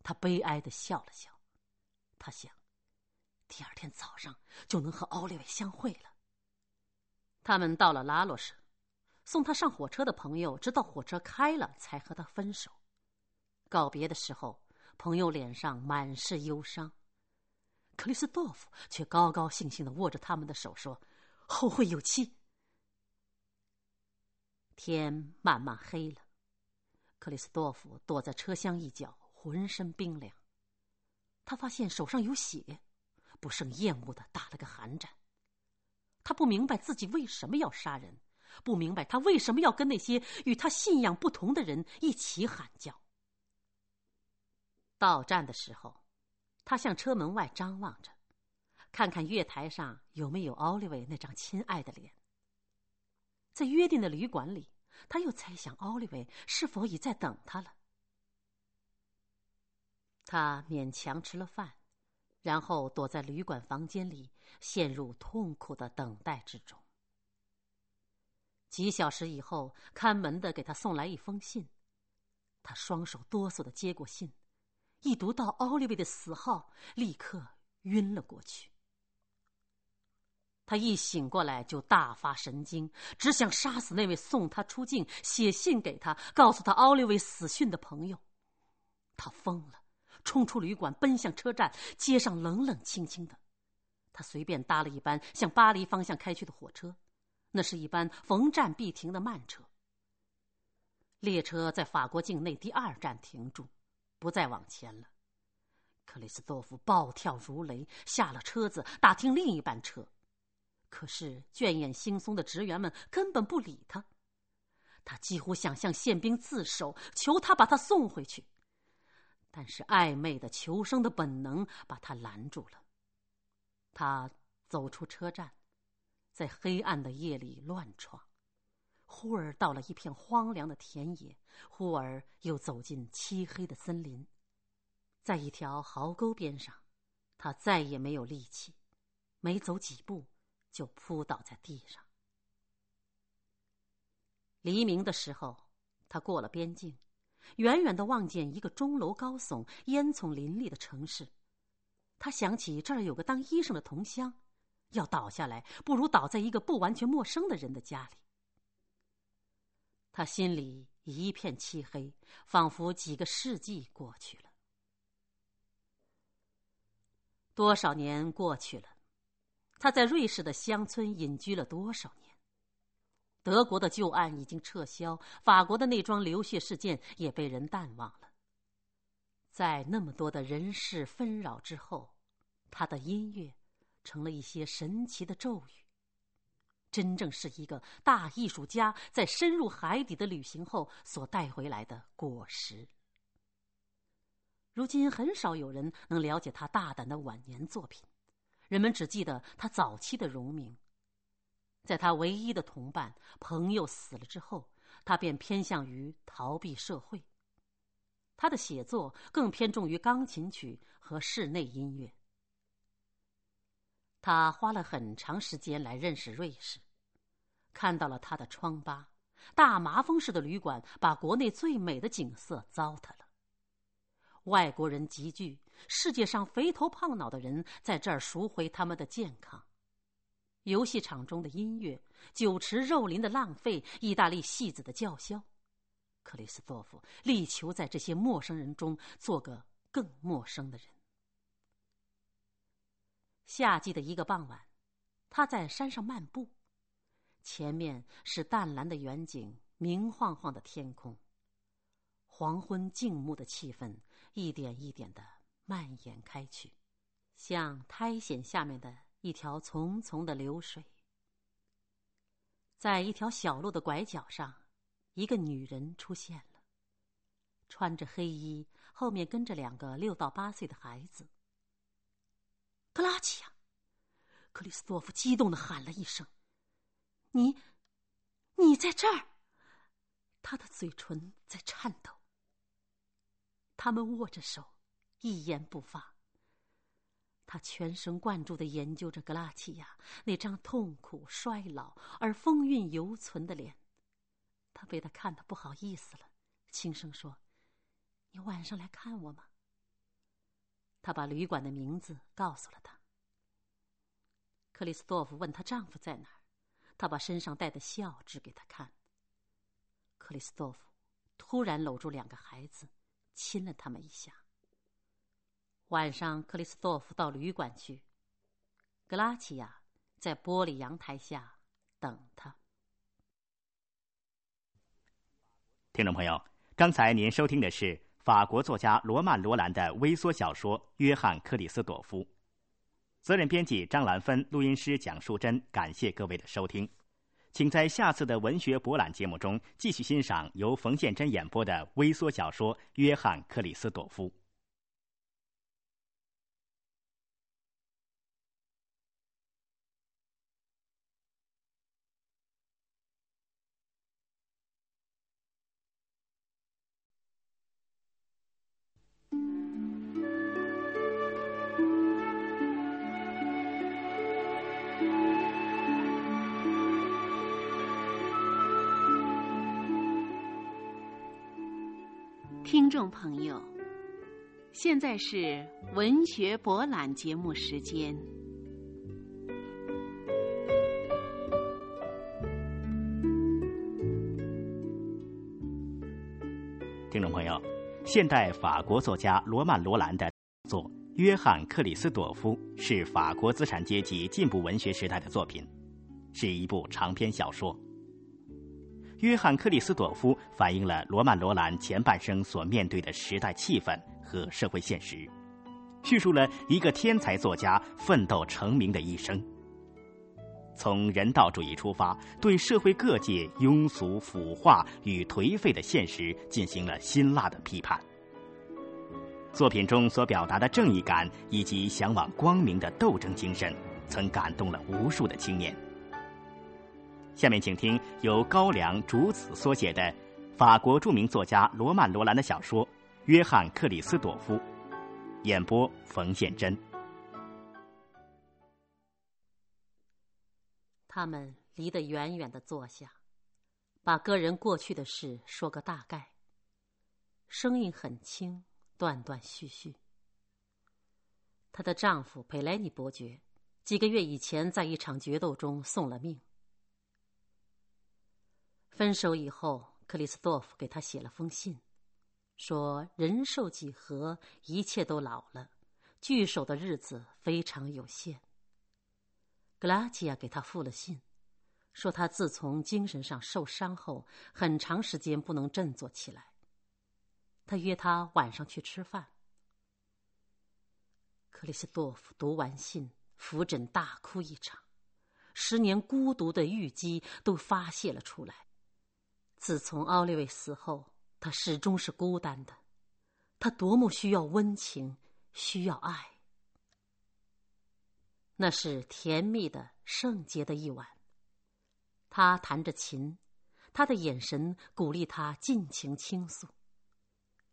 他悲哀的笑了笑，他想。第二天早上就能和奥利维相会了。他们到了拉洛什，送他上火车的朋友直到火车开了才和他分手。告别的时候，朋友脸上满是忧伤，克里斯多夫却高高兴兴的握着他们的手说：“后会有期。”天慢慢黑了，克里斯多夫躲在车厢一角，浑身冰凉。他发现手上有血。不胜厌恶的打了个寒战。他不明白自己为什么要杀人，不明白他为什么要跟那些与他信仰不同的人一起喊叫。到站的时候，他向车门外张望着，看看月台上有没有奥利维那张亲爱的脸。在约定的旅馆里，他又猜想奥利维是否已在等他了。他勉强吃了饭。然后躲在旅馆房间里，陷入痛苦的等待之中。几小时以后，看门的给他送来一封信，他双手哆嗦的接过信，一读到奥利维的死号，立刻晕了过去。他一醒过来就大发神经，只想杀死那位送他出境、写信给他、告诉他奥利维死讯的朋友。他疯了。冲出旅馆，奔向车站。街上冷冷清清的，他随便搭了一班向巴黎方向开去的火车，那是一班逢站必停的慢车。列车在法国境内第二站停住，不再往前了。克里斯多夫暴跳如雷，下了车子，打听另一班车。可是倦眼惺忪的职员们根本不理他，他几乎想向宪兵自首，求他把他送回去。但是暧昧的求生的本能把他拦住了。他走出车站，在黑暗的夜里乱闯，忽而到了一片荒凉的田野，忽而又走进漆黑的森林。在一条壕沟边上，他再也没有力气，没走几步就扑倒在地上。黎明的时候，他过了边境。远远的望见一个钟楼高耸、烟囱林立的城市，他想起这儿有个当医生的同乡，要倒下来，不如倒在一个不完全陌生的人的家里。他心里一片漆黑，仿佛几个世纪过去了。多少年过去了，他在瑞士的乡村隐居了多少年？德国的旧案已经撤销，法国的那桩流血事件也被人淡忘了。在那么多的人事纷扰之后，他的音乐成了一些神奇的咒语，真正是一个大艺术家在深入海底的旅行后所带回来的果实。如今很少有人能了解他大胆的晚年作品，人们只记得他早期的荣名。在他唯一的同伴朋友死了之后，他便偏向于逃避社会。他的写作更偏重于钢琴曲和室内音乐。他花了很长时间来认识瑞士，看到了他的疮疤。大麻风式的旅馆把国内最美的景色糟蹋了。外国人集聚，世界上肥头胖脑的人在这儿赎回他们的健康。游戏场中的音乐，酒池肉林的浪费，意大利戏子的叫嚣。克里斯多夫力求在这些陌生人中做个更陌生的人。夏季的一个傍晚，他在山上漫步，前面是淡蓝的远景，明晃晃的天空。黄昏静穆的气氛一点一点的蔓延开去，像苔藓下面的一条淙淙的流水。在一条小路的拐角上。一个女人出现了，穿着黑衣，后面跟着两个六到八岁的孩子。格拉奇亚，克里斯多夫激动的喊了一声：“你，你在这儿！”他的嘴唇在颤抖。他们握着手，一言不发。他全神贯注的研究着格拉奇亚那张痛苦、衰老而风韵犹存的脸。他被他看得不好意思了，轻声说：“你晚上来看我吗？”他把旅馆的名字告诉了他。克里斯多夫问她丈夫在哪儿，她把身上带的笑指给他看。克里斯多夫突然搂住两个孩子，亲了他们一下。晚上，克里斯多夫到旅馆去，格拉奇亚在玻璃阳台下等他。听众朋友，刚才您收听的是法国作家罗曼·罗兰的微缩小说《约翰·克里斯朵夫》，责任编辑张兰芬，录音师蒋淑珍。感谢各位的收听，请在下次的文学博览节目中继续欣赏由冯建珍演播的微缩小说《约翰·克里斯朵夫》。听众朋友，现在是文学博览节目时间。听众朋友，现代法国作家罗曼·罗兰的作《约翰·克里斯朵夫》是法国资产阶级进步文学时代的作品，是一部长篇小说。约翰·克里斯朵夫反映了罗曼·罗兰前半生所面对的时代气氛和社会现实，叙述了一个天才作家奋斗成名的一生。从人道主义出发，对社会各界庸俗、腐化与颓废的现实进行了辛辣的批判。作品中所表达的正义感以及向往光明的斗争精神，曾感动了无数的青年。下面请听由高粱竹子所写的法国著名作家罗曼·罗兰的小说《约翰·克里斯朵夫》，演播冯宪珍。他们离得远远的坐下，把个人过去的事说个大概。声音很轻，断断续续。她的丈夫佩莱尼伯爵几个月以前在一场决斗中送了命。分手以后，克里斯多夫给他写了封信，说人寿几何，一切都老了，聚首的日子非常有限。格拉吉亚给他复了信，说他自从精神上受伤后，很长时间不能振作起来。他约他晚上去吃饭。克里斯多夫读完信，扶枕大哭一场，十年孤独的郁积都发泄了出来。自从奥利维死后，他始终是孤单的。他多么需要温情，需要爱。那是甜蜜的、圣洁的一晚。他弹着琴，他的眼神鼓励他尽情倾诉。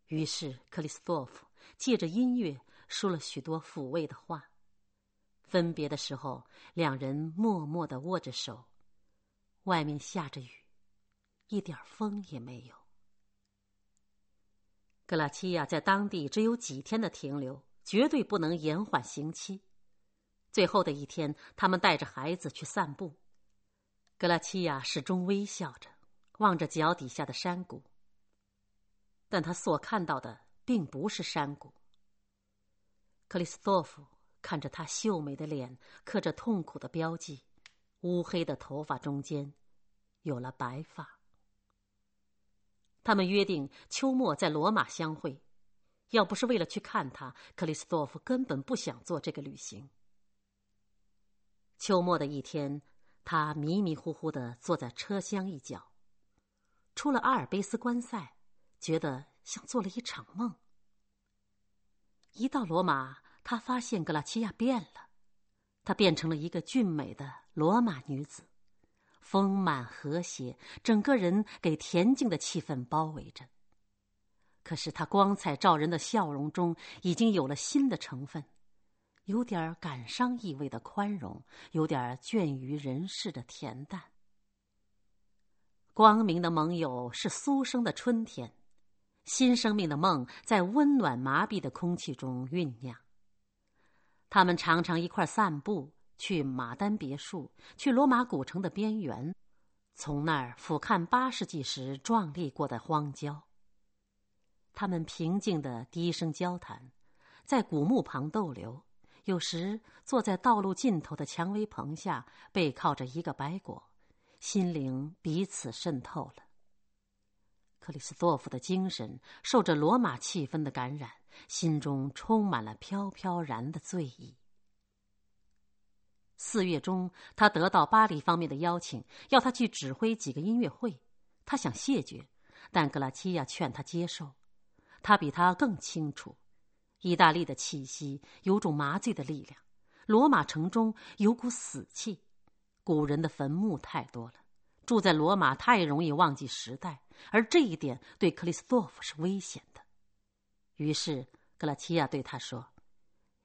于是，克里斯多夫借着音乐说了许多抚慰的话。分别的时候，两人默默的握着手。外面下着雨，一点风也没有。格拉齐亚在当地只有几天的停留，绝对不能延缓刑期。最后的一天，他们带着孩子去散步。格拉齐亚始终微笑着，望着脚底下的山谷。但他所看到的并不是山谷。克里斯托夫看着他秀美的脸，刻着痛苦的标记，乌黑的头发中间有了白发。他们约定秋末在罗马相会。要不是为了去看他，克里斯多夫根本不想做这个旅行。秋末的一天，他迷迷糊糊的坐在车厢一角，出了阿尔卑斯观赛，觉得像做了一场梦。一到罗马，他发现格拉齐亚变了，她变成了一个俊美的罗马女子，丰满和谐，整个人给恬静的气氛包围着。可是他光彩照人的笑容中，已经有了新的成分。有点感伤意味的宽容，有点倦于人世的恬淡。光明的盟友是苏生的春天，新生命的梦在温暖麻痹的空气中酝酿。他们常常一块散步，去马丹别墅，去罗马古城的边缘，从那儿俯瞰八世纪时壮丽过的荒郊。他们平静的低声交谈，在古墓旁逗留。有时坐在道路尽头的蔷薇棚下，背靠着一个白果，心灵彼此渗透了。克里斯多夫的精神受着罗马气氛的感染，心中充满了飘飘然的醉意。四月中，他得到巴黎方面的邀请，要他去指挥几个音乐会。他想谢绝，但格拉齐亚劝他接受。他比他更清楚。意大利的气息有种麻醉的力量，罗马城中有股死气，古人的坟墓太多了，住在罗马太容易忘记时代，而这一点对克里斯多夫是危险的。于是格拉齐亚对他说：“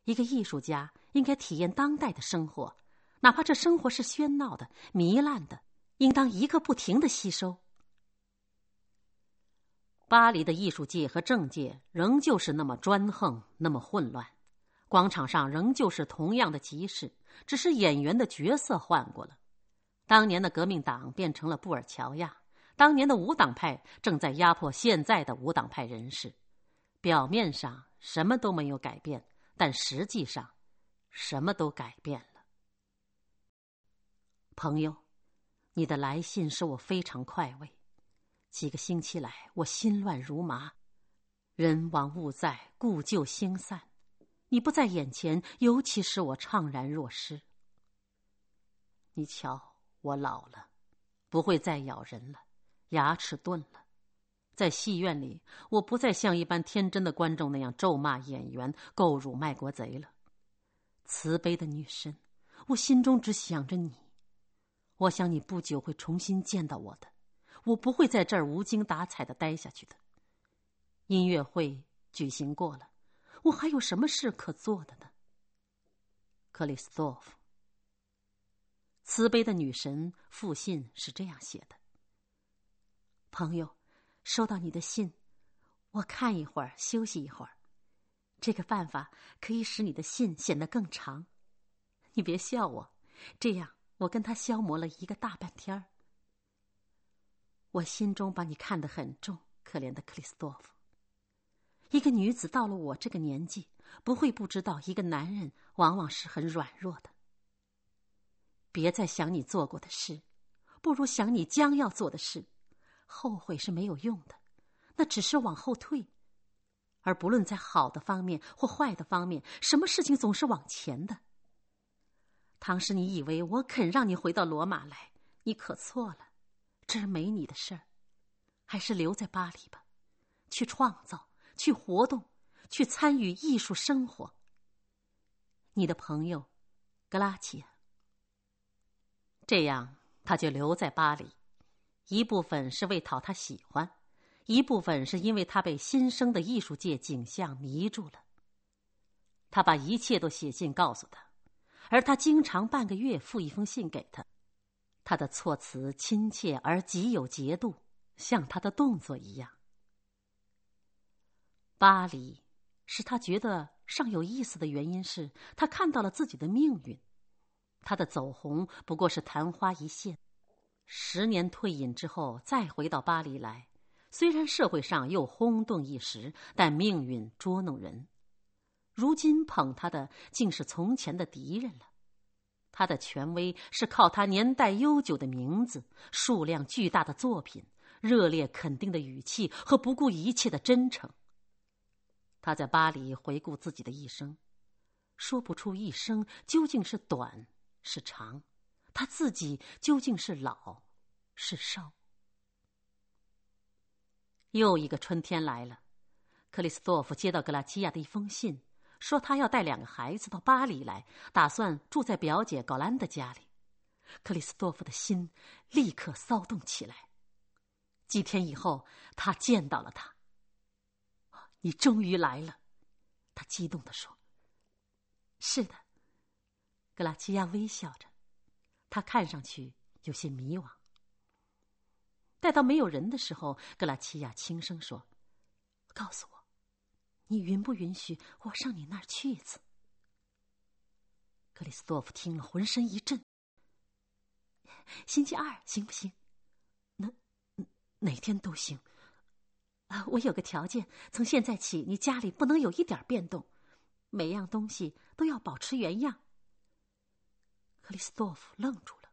一个艺术家应该体验当代的生活，哪怕这生活是喧闹的、糜烂的，应当一个不停的吸收。”巴黎的艺术界和政界仍旧是那么专横，那么混乱。广场上仍旧是同样的集市，只是演员的角色换过了。当年的革命党变成了布尔乔亚，当年的无党派正在压迫现在的无党派人士。表面上什么都没有改变，但实际上什么都改变了。朋友，你的来信使我非常快慰。几个星期来，我心乱如麻，人亡物在，故旧星散。你不在眼前，尤其使我怅然若失。你瞧，我老了，不会再咬人了，牙齿钝了。在戏院里，我不再像一般天真的观众那样咒骂演员、购辱卖国贼了。慈悲的女神，我心中只想着你。我想你不久会重新见到我的。我不会在这儿无精打采的待下去的。音乐会举行过了，我还有什么事可做的呢？克里斯多夫，慈悲的女神复信是这样写的：“朋友，收到你的信，我看一会儿，休息一会儿。这个办法可以使你的信显得更长。你别笑我，这样我跟他消磨了一个大半天儿。”我心中把你看得很重，可怜的克里斯多夫。一个女子到了我这个年纪，不会不知道一个男人往往是很软弱的。别再想你做过的事，不如想你将要做的事。后悔是没有用的，那只是往后退。而不论在好的方面或坏的方面，什么事情总是往前的。唐诗你以为我肯让你回到罗马来，你可错了。这儿没你的事儿，还是留在巴黎吧，去创造，去活动，去参与艺术生活。你的朋友，格拉齐亚。这样，他就留在巴黎，一部分是为讨他喜欢，一部分是因为他被新生的艺术界景象迷住了。他把一切都写信告诉他，而他经常半个月复一封信给他。他的措辞亲切而极有节度，像他的动作一样。巴黎使他觉得尚有意思的原因是他看到了自己的命运，他的走红不过是昙花一现。十年退隐之后再回到巴黎来，虽然社会上又轰动一时，但命运捉弄人。如今捧他的竟是从前的敌人了。他的权威是靠他年代悠久的名字、数量巨大的作品、热烈肯定的语气和不顾一切的真诚。他在巴黎回顾自己的一生，说不出一生究竟是短是长，他自己究竟是老是少。又一个春天来了，克里斯多夫接到格拉基亚的一封信，说他要带两个孩子到巴黎来，打算住在表姐高兰的家里。克里斯多夫的心立刻骚动起来。几天以后，他见到了他。你终于来了，他激动地说：“是的。”格拉齐亚微笑着，他看上去有些迷惘。待到没有人的时候，格拉齐亚轻声说：“告诉我，你允不允许我上你那儿去一次？”克里斯多夫听了，浑身一震。“星期二行不行？哪哪天都行。”啊，我有个条件，从现在起，你家里不能有一点变动，每样东西都要保持原样。克里斯多夫愣住了。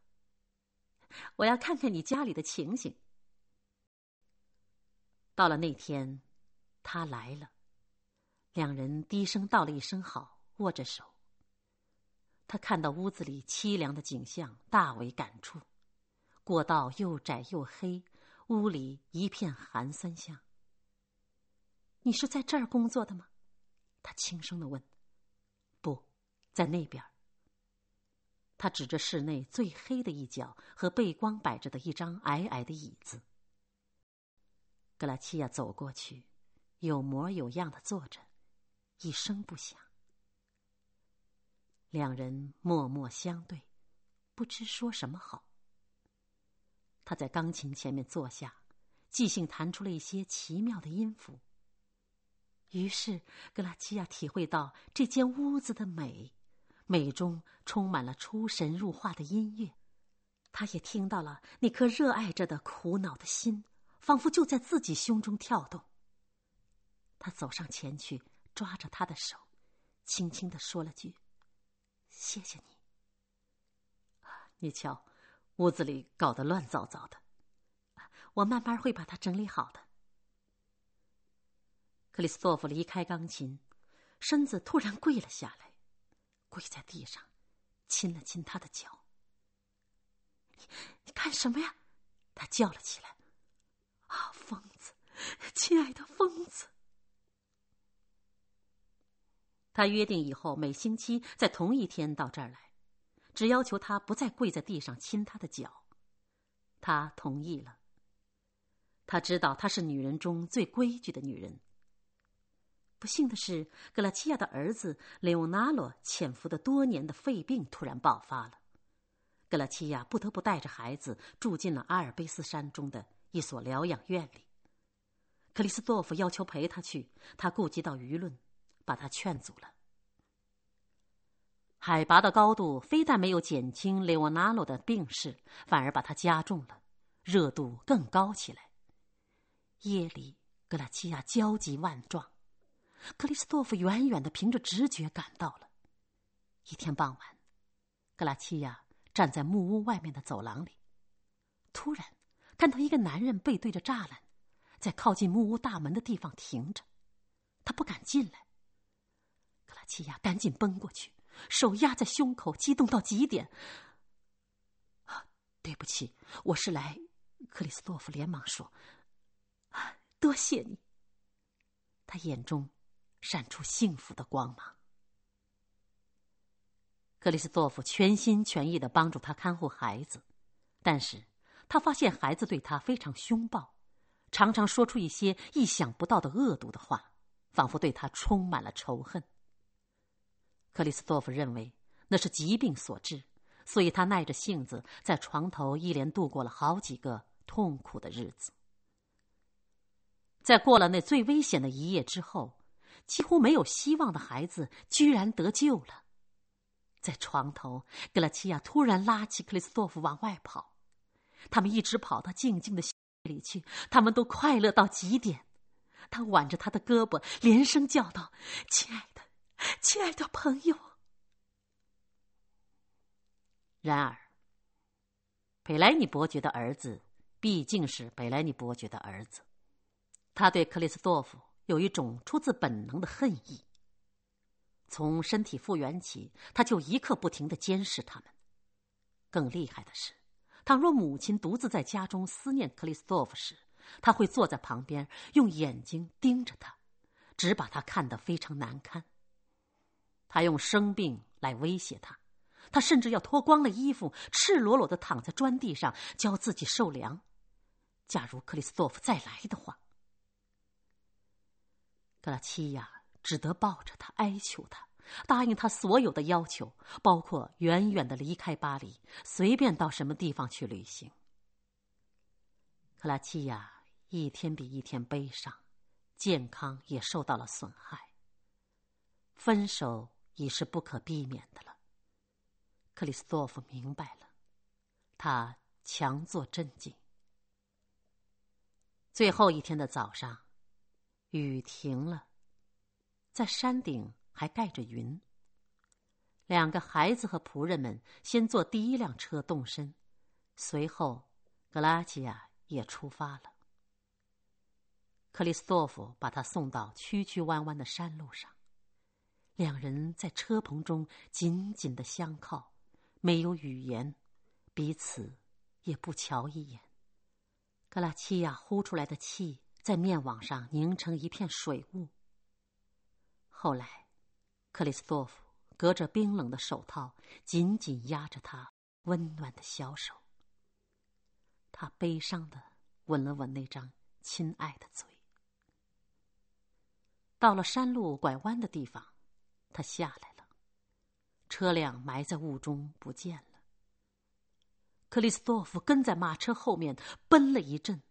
我要看看你家里的情形。到了那天，他来了，两人低声道了一声好，握着手。他看到屋子里凄凉的景象，大为感触。过道又窄又黑，屋里一片寒酸香。你是在这儿工作的吗？他轻声的问。不在那边。他指着室内最黑的一角和背光摆着的一张矮矮的椅子。格拉齐亚走过去，有模有样的坐着，一声不响。两人默默相对，不知说什么好。他在钢琴前面坐下，即兴弹出了一些奇妙的音符。于是，格拉齐亚体会到这间屋子的美，美中充满了出神入化的音乐。他也听到了那颗热爱着的苦恼的心，仿佛就在自己胸中跳动。他走上前去，抓着他的手，轻轻的说了句：“谢谢你。”你瞧，屋子里搞得乱糟糟的，我慢慢会把它整理好的。克里斯托弗离开钢琴，身子突然跪了下来，跪在地上，亲了亲他的脚。你你干什么呀？他叫了起来。啊，疯子，亲爱的疯子！他约定以后每星期在同一天到这儿来，只要求他不再跪在地上亲他的脚。他同意了。他知道她是女人中最规矩的女人。不幸的是，格拉齐亚的儿子雷欧纳罗潜伏的多年的肺病突然爆发了，格拉齐亚不得不带着孩子住进了阿尔卑斯山中的一所疗养院里。克里斯多夫要求陪他去，他顾及到舆论，把他劝阻了。海拔的高度非但没有减轻雷欧纳罗的病势，反而把他加重了，热度更高起来。夜里，格拉齐亚焦急万状。克里斯多夫远远的凭着直觉赶到了。一天傍晚，格拉齐亚站在木屋外面的走廊里，突然看到一个男人背对着栅栏，在靠近木屋大门的地方停着。他不敢进来。格拉齐亚赶紧奔过去，手压在胸口，激动到极点。对不起，我是来……克里斯多夫连忙说：“，多谢你。”他眼中。闪出幸福的光芒。克里斯多夫全心全意的帮助他看护孩子，但是他发现孩子对他非常凶暴，常常说出一些意想不到的恶毒的话，仿佛对他充满了仇恨。克里斯多夫认为那是疾病所致，所以他耐着性子在床头一连度过了好几个痛苦的日子。在过了那最危险的一夜之后，几乎没有希望的孩子居然得救了。在床头，格拉齐亚突然拉起克里斯托夫往外跑，他们一直跑到静静的里去，他们都快乐到极点。他挽着他的胳膊，连声叫道：“亲爱，亲爱的朋友。”然而，北莱尼伯爵的儿子毕竟是北莱尼伯爵的儿子，他对克里斯多夫有一种出自本能的恨意。从身体复原起，他就一刻不停的监视他们。更厉害的是，倘若母亲独自在家中思念克里斯多夫时，他会坐在旁边，用眼睛盯着他，只把他看得非常难堪。他用生病来威胁他，他甚至要脱光了衣服，赤裸裸的躺在砖地上，教自己受凉。假如克里斯多夫再来的话，格拉齐亚。只得抱着他，哀求他，答应他所有的要求，包括远远的离开巴黎，随便到什么地方去旅行。克拉齐亚一天比一天悲伤，健康也受到了损害。分手已是不可避免的了。克里斯多夫明白了，他强作镇静。最后一天的早上，雨停了。在山顶还盖着云。两个孩子和仆人们先坐第一辆车动身，随后格拉齐亚也出发了。克里斯多夫把他送到曲曲弯弯的山路上，两人在车棚中紧紧的相靠，没有语言，彼此也不瞧一眼。格拉齐亚呼出来的气在面网上凝成一片水雾。后来，克里斯多夫隔着冰冷的手套，紧紧压着他温暖的小手。他悲伤的吻了吻那张亲爱的嘴。到了山路拐弯的地方，他下来了，车辆埋在雾中不见了。克里斯多夫跟在马车后面奔了一阵，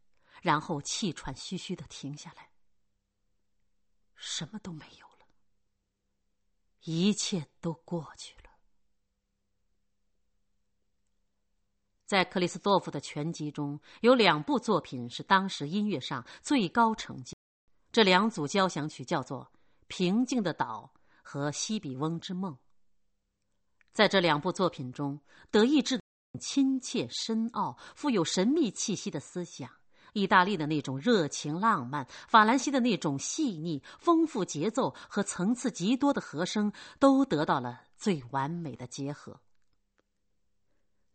然后气喘吁吁的停下来，什么都没有了。一切都过去了。在克里斯多夫的全集中有两部作品是当时音乐上最高成绩，这两组交响曲叫做《平静的岛》和《西比翁之梦》。在这两部作品中，德意志亲切、深奥、富有神秘气息的思想。意大利的那种热情浪漫，法兰西的那种细腻丰富节奏和层次极多的和声，都得到了最完美的结合。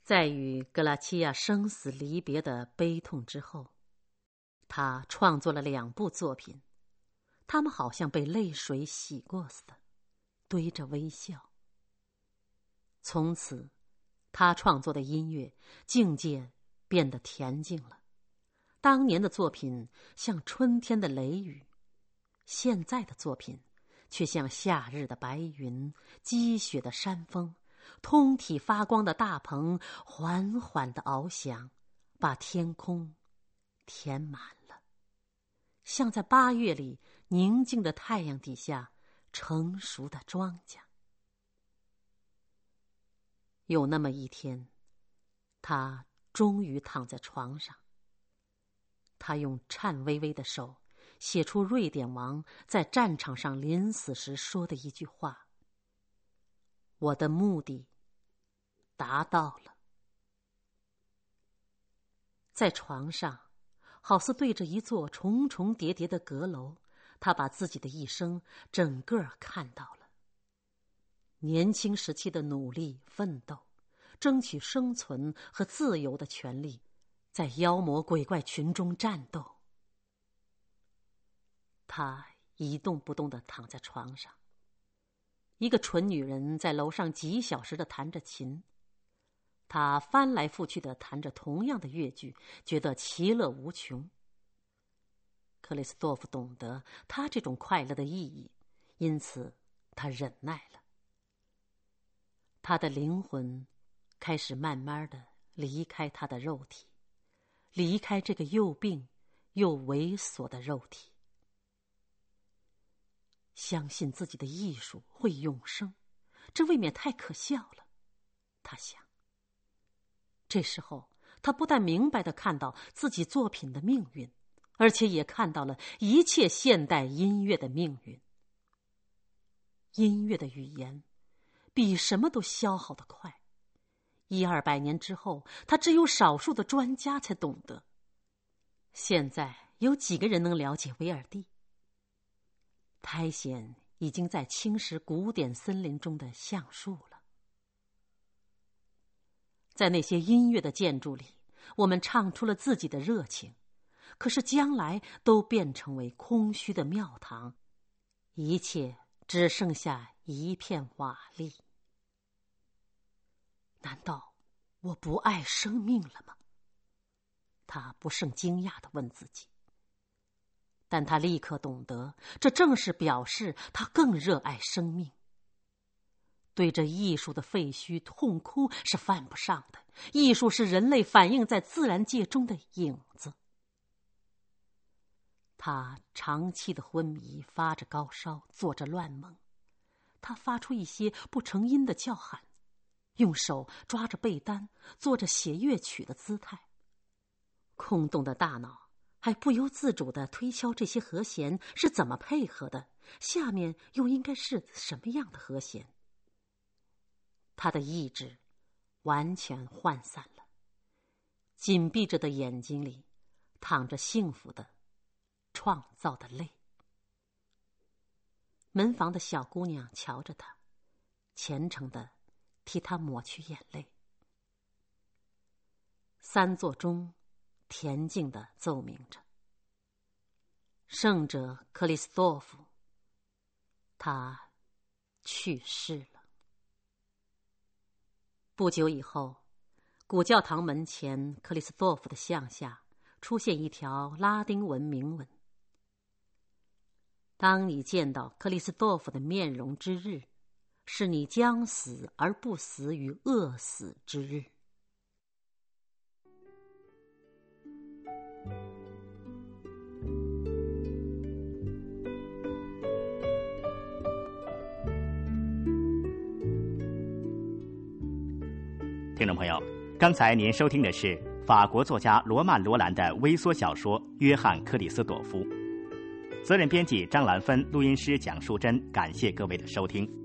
在与格拉齐亚生死离别的悲痛之后，他创作了两部作品，他们好像被泪水洗过似的，堆着微笑。从此，他创作的音乐境界变得恬静了。当年的作品像春天的雷雨，现在的作品却像夏日的白云、积雪的山峰，通体发光的大棚缓缓的翱翔，把天空填满了，像在八月里宁静的太阳底下成熟的庄稼。有那么一天，他终于躺在床上。他用颤巍巍的手写出瑞典王在战场上临死时说的一句话：“我的目的达到了。”在床上，好似对着一座重重叠叠的阁楼，他把自己的一生整个看到了：年轻时期的努力奋斗，争取生存和自由的权利。在妖魔鬼怪群中战斗，他一动不动的躺在床上。一个蠢女人在楼上几小时的弹着琴，她翻来覆去的弹着同样的乐句，觉得其乐无穷。克里斯多夫懂得他这种快乐的意义，因此他忍耐了。他的灵魂开始慢慢的离开他的肉体，离开这个又病又猥琐的肉体。相信自己的艺术会永生，这未免太可笑了。他想。这时候，他不但明白的看到自己作品的命运，而且也看到了一切现代音乐的命运。音乐的语言，比什么都消耗的快。一二百年之后，他只有少数的专家才懂得。现在有几个人能了解威尔第？苔藓已经在侵蚀古典森林中的橡树了。在那些音乐的建筑里，我们唱出了自己的热情，可是将来都变成为空虚的庙堂，一切只剩下一片瓦砾。难道我不爱生命了吗？他不胜惊讶的问自己。但他立刻懂得，这正是表示他更热爱生命。对着艺术的废墟痛哭是犯不上的。艺术是人类反映在自然界中的影子。他长期的昏迷，发着高烧，做着乱梦。他发出一些不成音的叫喊，用手抓着被单，做着写乐曲的姿态。空洞的大脑。还不由自主的推敲这些和弦是怎么配合的，下面又应该是什么样的和弦？他的意志完全涣散了，紧闭着的眼睛里躺着幸福的、创造的泪。门房的小姑娘瞧着他，虔诚的替他抹去眼泪。三座钟。恬静的奏鸣着。圣者克里斯多夫，他去世了。不久以后，古教堂门前克里斯多夫的像下出现一条拉丁文铭文：“当你见到克里斯多夫的面容之日，是你将死而不死于饿死之日。”听众朋友，刚才您收听的是法国作家罗曼·罗兰的微缩小说《约翰·克里斯朵夫》，责任编辑张兰芬，录音师蒋淑珍，感谢各位的收听。